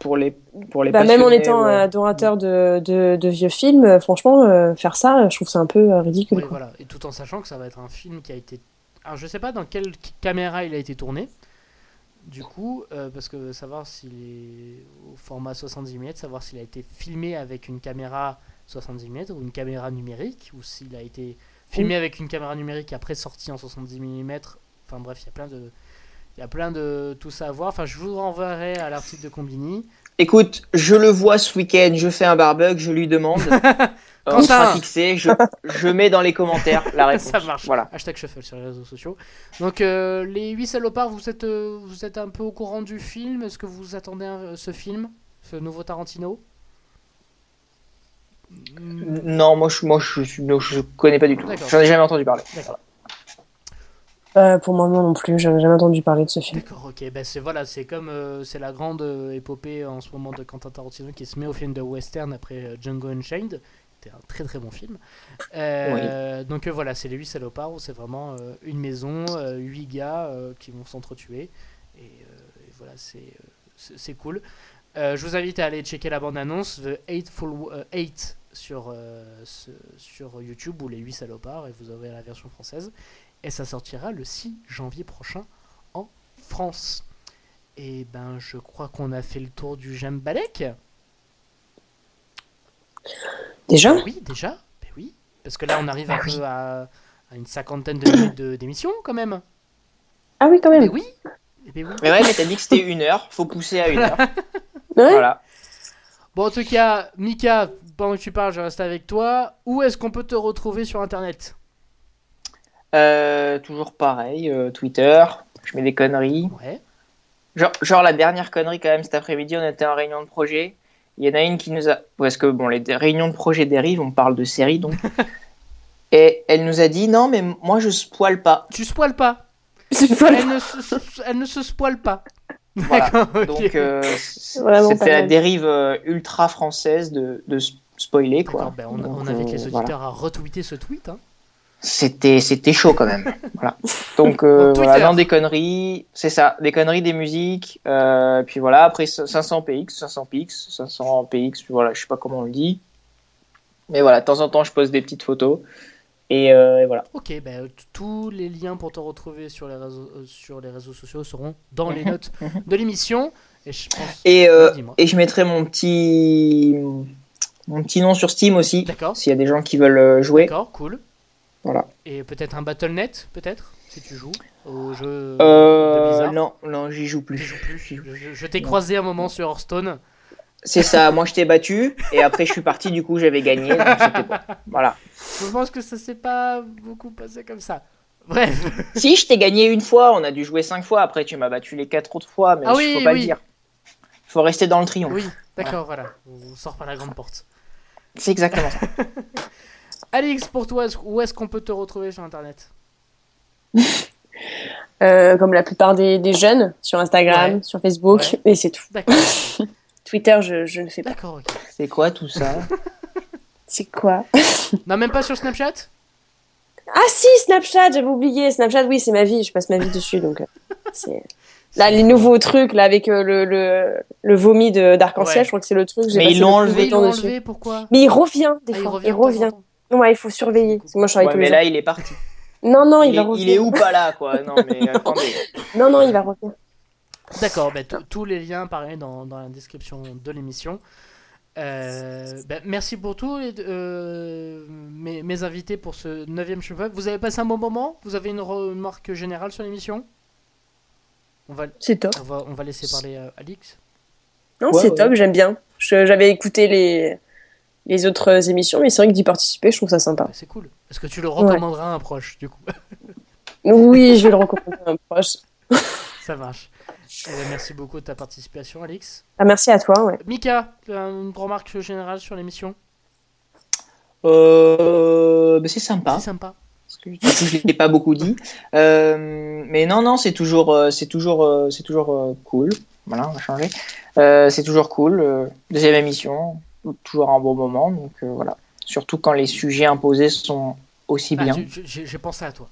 S3: pour les, pour les
S2: bah, Même en étant adorateur de, de, vieux films, euh, franchement, euh, faire ça, je trouve ça un peu ridicule.
S1: Oui, voilà. Et tout en sachant que ça va être un film qui a été. Alors je sais pas dans quelle caméra il a été tourné du coup, euh, parce que savoir s'il est au format 70 mm, savoir s'il a été filmé avec une caméra 70 mm ou une caméra numérique, ou s'il a été filmé avec une caméra numérique après sorti en 70 mm. Enfin bref, il y a plein de, il y a plein de tout ça à voir. Enfin, je vous renverrai à l'article de Combini.
S3: Écoute, je le vois ce week-end, je fais un barbecue, je lui demande. Euh, on sera fixé, je, je, mets dans les commentaires la réponse.
S1: Ça marche. Voilà. Hashtag shuffle sur les réseaux sociaux. Donc, euh, les 8 salopards, vous êtes, euh, vous êtes un peu au courant du film Est-ce que vous attendez ce film Ce nouveau Tarantino?
S3: Non, moi je, moi, je, je, connais pas du tout. J'en ai jamais entendu parler. D'accord.
S2: Euh, pour moi, non plus, j'avais jamais entendu parler de ce film.
S1: D'accord, ok. Ben c'est voilà, c'est comme euh, c'est la grande euh, épopée en ce moment de Quentin Tarantino qui se met au film de western après Django Unchained. C'était un très très bon film. Donc voilà, c'est les 8 salopards où c'est vraiment une maison, 8 gars qui vont s'entretuer. Et, et, voilà, c'est c'est cool. je vous invite à aller checker la bande-annonce, The Eightful Eight sur, sur YouTube ou les 8 salopards et vous aurez la version française et ça sortira le 6 janvier prochain en France. Et ben je crois qu'on a fait le tour du J'aime Balek.
S2: Déjà
S1: Oui, déjà. Ben oui. Parce que là on arrive un ah peu à, une cinquantaine de minutes d'émission quand même.
S2: Ah oui quand même.
S1: Mais oui.
S3: Mais ouais, mais t'as dit que c'était une heure, faut pousser à une heure. Voilà.
S1: Bon, en tout cas, Mika, pendant que tu parles, je reste avec toi. Où est-ce qu'on peut te retrouver sur Internet?
S3: Euh, toujours pareil, euh, Twitter, je mets des conneries. Genre, genre, la dernière connerie quand même cet après-midi, on était en réunion de projet. Il y en a une qui nous a... Parce que bon, les réunions de projet dérivent, on parle de séries donc. Et elle nous a dit non mais moi je spoil pas.
S1: Tu spoil pas elle, ne se, elle ne se spoile pas.
S3: Voilà. Donc euh, c'était la dérive ultra française de, de spoiler quoi.
S1: Ben on, on, invite les auditeurs à retweeter ce tweet. Hein
S3: c'était c'était chaud quand même. voilà. Donc euh, voilà, dans des conneries, c'est ça, des conneries, des musiques, euh, puis voilà. Après 500 px, 500 px, 500 px, puis voilà, je sais pas comment on le dit, mais voilà, de temps en temps je pose des petites photos et, euh, voilà.
S1: Ok, ben tous les liens pour te retrouver sur les réseaux sur les réseaux sociaux seront dans les notes de l'émission. Et je pense...
S3: et, et je mettrai mon petit mon petit nom sur Steam aussi. D'accord. S'il y a des gens qui veulent jouer.
S1: D'accord, cool.
S3: Voilà.
S1: Et peut-être un Battle.net, peut-être, si tu joues au jeu
S3: euh, Non, non, j'y joue plus.
S1: Je, t'ai croisé un moment sur Hearthstone.
S3: C'est ça, moi je t'ai battu et après je suis parti, du coup j'avais gagné. Voilà.
S1: Je pense que ça s'est pas beaucoup passé comme ça. Bref.
S3: Si, je t'ai gagné une fois, on a dû jouer cinq fois, après tu m'as battu les quatre autres fois, mais ah il faut pas le dire. faut rester dans le triomphe.
S1: Oui, d'accord, voilà. On sort par la grande porte.
S3: C'est exactement ça.
S1: Alix, pour toi, où est-ce qu'on peut te retrouver sur Internet
S2: euh, Comme la plupart des, jeunes, sur Instagram, sur Facebook, et c'est tout. Twitter, je, ne fais pas.
S1: D'accord, ok.
S3: C'est quoi tout ça?
S2: C'est quoi?
S1: Non, même pas sur Snapchat?
S2: Ah si, Snapchat, j'avais oublié. Snapchat, oui, c'est ma vie, je passe ma vie dessus, donc euh, c'est... Là, les nouveaux trucs, là, avec euh, le, le, le, vomi d'arc-en-ciel, je crois que c'est le truc.
S3: Mais ils l'ont enlevé,
S1: enlevé, pourquoi?
S2: Mais il revient, des ah, fois. Il revient. Ouais, il faut surveiller. Moi, je
S3: ouais, mais là, il est parti.
S2: Non, non, il, va revenir.
S3: Il est où pas là, quoi Non, mais attendez.
S2: Non, non, il va revenir.
S1: D'accord, bah, tous les liens, pareil, dans, dans la description de l'émission. Euh, bah, merci pour tout, euh, mes, mes, invités pour ce 9 cheveu. Vous avez passé un bon moment? Vous avez une remarque générale sur l'émission?
S2: C'est top.
S1: On va, on va laisser parler euh, Alix.
S2: Non, c'est top, j'aime bien. J'avais écouté les, les autres émissions, mais c'est vrai que d'y participer, je trouve ça sympa.
S1: C'est cool. Est-ce que tu le recommanderas à un proche, du coup
S2: Oui, je vais le recommander à un proche.
S1: ça marche. Eh ben, merci beaucoup de ta participation, Alix.
S2: Ah, merci à toi. Ouais.
S1: Mika, une remarque générale sur l'émission?
S3: Euh, ben, C'est sympa.
S1: C'est sympa.
S3: je ne l'ai pas beaucoup dit. Euh, mais non, non, c'est toujours, euh, c'est toujours, c'est toujours cool. Voilà, on va changer. c'est toujours cool. deuxième émission, toujours un bon moment. Donc voilà. Surtout quand les sujets imposés sont aussi ah, bien.
S1: J'ai pensé à toi.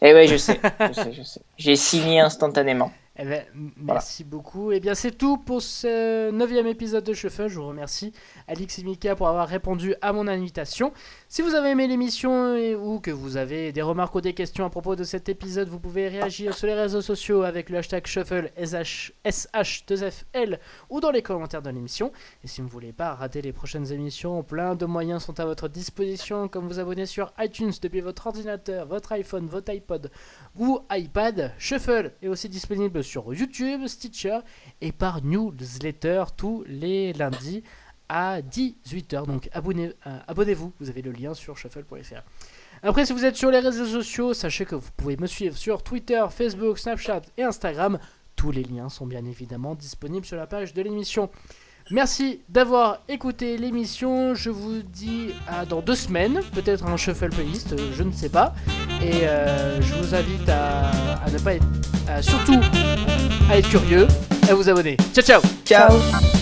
S3: Et eh ouais, je sais, je sais, je sais. J'ai signé instantanément.
S1: Eh ben, merci beaucoup. Et eh bien, c'est tout pour ce neuvième épisode de Shuffle. Je vous remercie, Alix et Mika, pour avoir répondu à mon invitation. Si vous avez aimé l'émission ou que vous avez des remarques ou des questions à propos de cet épisode, vous pouvez réagir sur les réseaux sociaux avec le hashtag Shuffle SH2FL ou dans les commentaires de l'émission. Et si vous ne voulez pas rater les prochaines émissions, plein de moyens sont à votre disposition, comme vous abonner sur iTunes depuis votre ordinateur, votre iPhone, votre iPod ou iPad. Shuffle est aussi disponible sur YouTube, Stitcher et par newsletter tous les lundis à 18h. Donc euh, abonnez-vous, vous avez le lien sur shuffle.fr. Après, si vous êtes sur les réseaux sociaux, sachez que vous pouvez me suivre sur Twitter, Facebook, Snapchat et Instagram. Tous les liens sont bien évidemment disponibles sur la page de l'émission. Merci d'avoir écouté l'émission. Je vous dis à dans deux semaines, peut-être un shuffle playlist, euh, je ne sais pas. Et euh, je vous invite à, ne pas être, surtout à être curieux, à vous abonner. Ciao ciao.
S3: Ciao.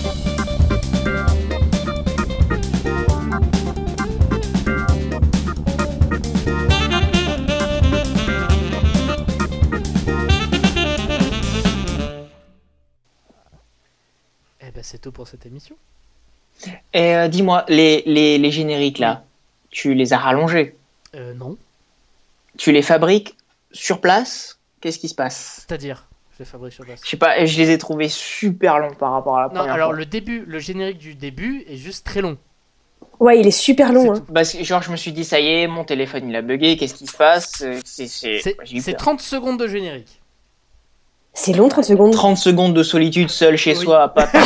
S1: C'est tout pour cette émission.
S3: Et euh, dis-moi, les, les, génériques là, tu les as rallongés?
S1: Euh, Non.
S3: Tu les fabriques sur place? Qu'est-ce qui se passe?
S1: C'est-à-dire je les fabrique sur place.
S3: Je sais pas, je les ai trouvés super longs par rapport à la non,
S1: alors le début, le générique du début est juste très long.
S2: Ouais, il est super long. Hein.
S3: Parce que genre je me suis dit ça y est, mon téléphone il a bugué, qu'est-ce qui se passe?
S1: C'est 30 secondes de générique.
S2: C'est long, 30 secondes.
S3: 30 secondes de solitude seul chez soi, pas plus.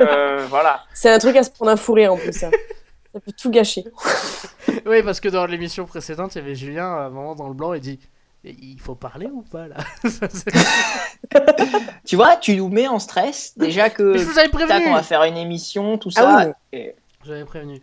S3: Euh, voilà.
S2: C'est un truc à se prendre un fourré en plus, ça. Ça peut tout gâcher.
S1: oui, parce que dans l'émission précédente, il y avait Julien, à un moment dans le blanc, il dit il faut parler ou pas là?
S3: Tu vois, tu nous mets en stress déjà que
S1: Mais je vous avais prévenu.
S3: on va faire une émission, tout ah ça.
S1: J'avais prévenu.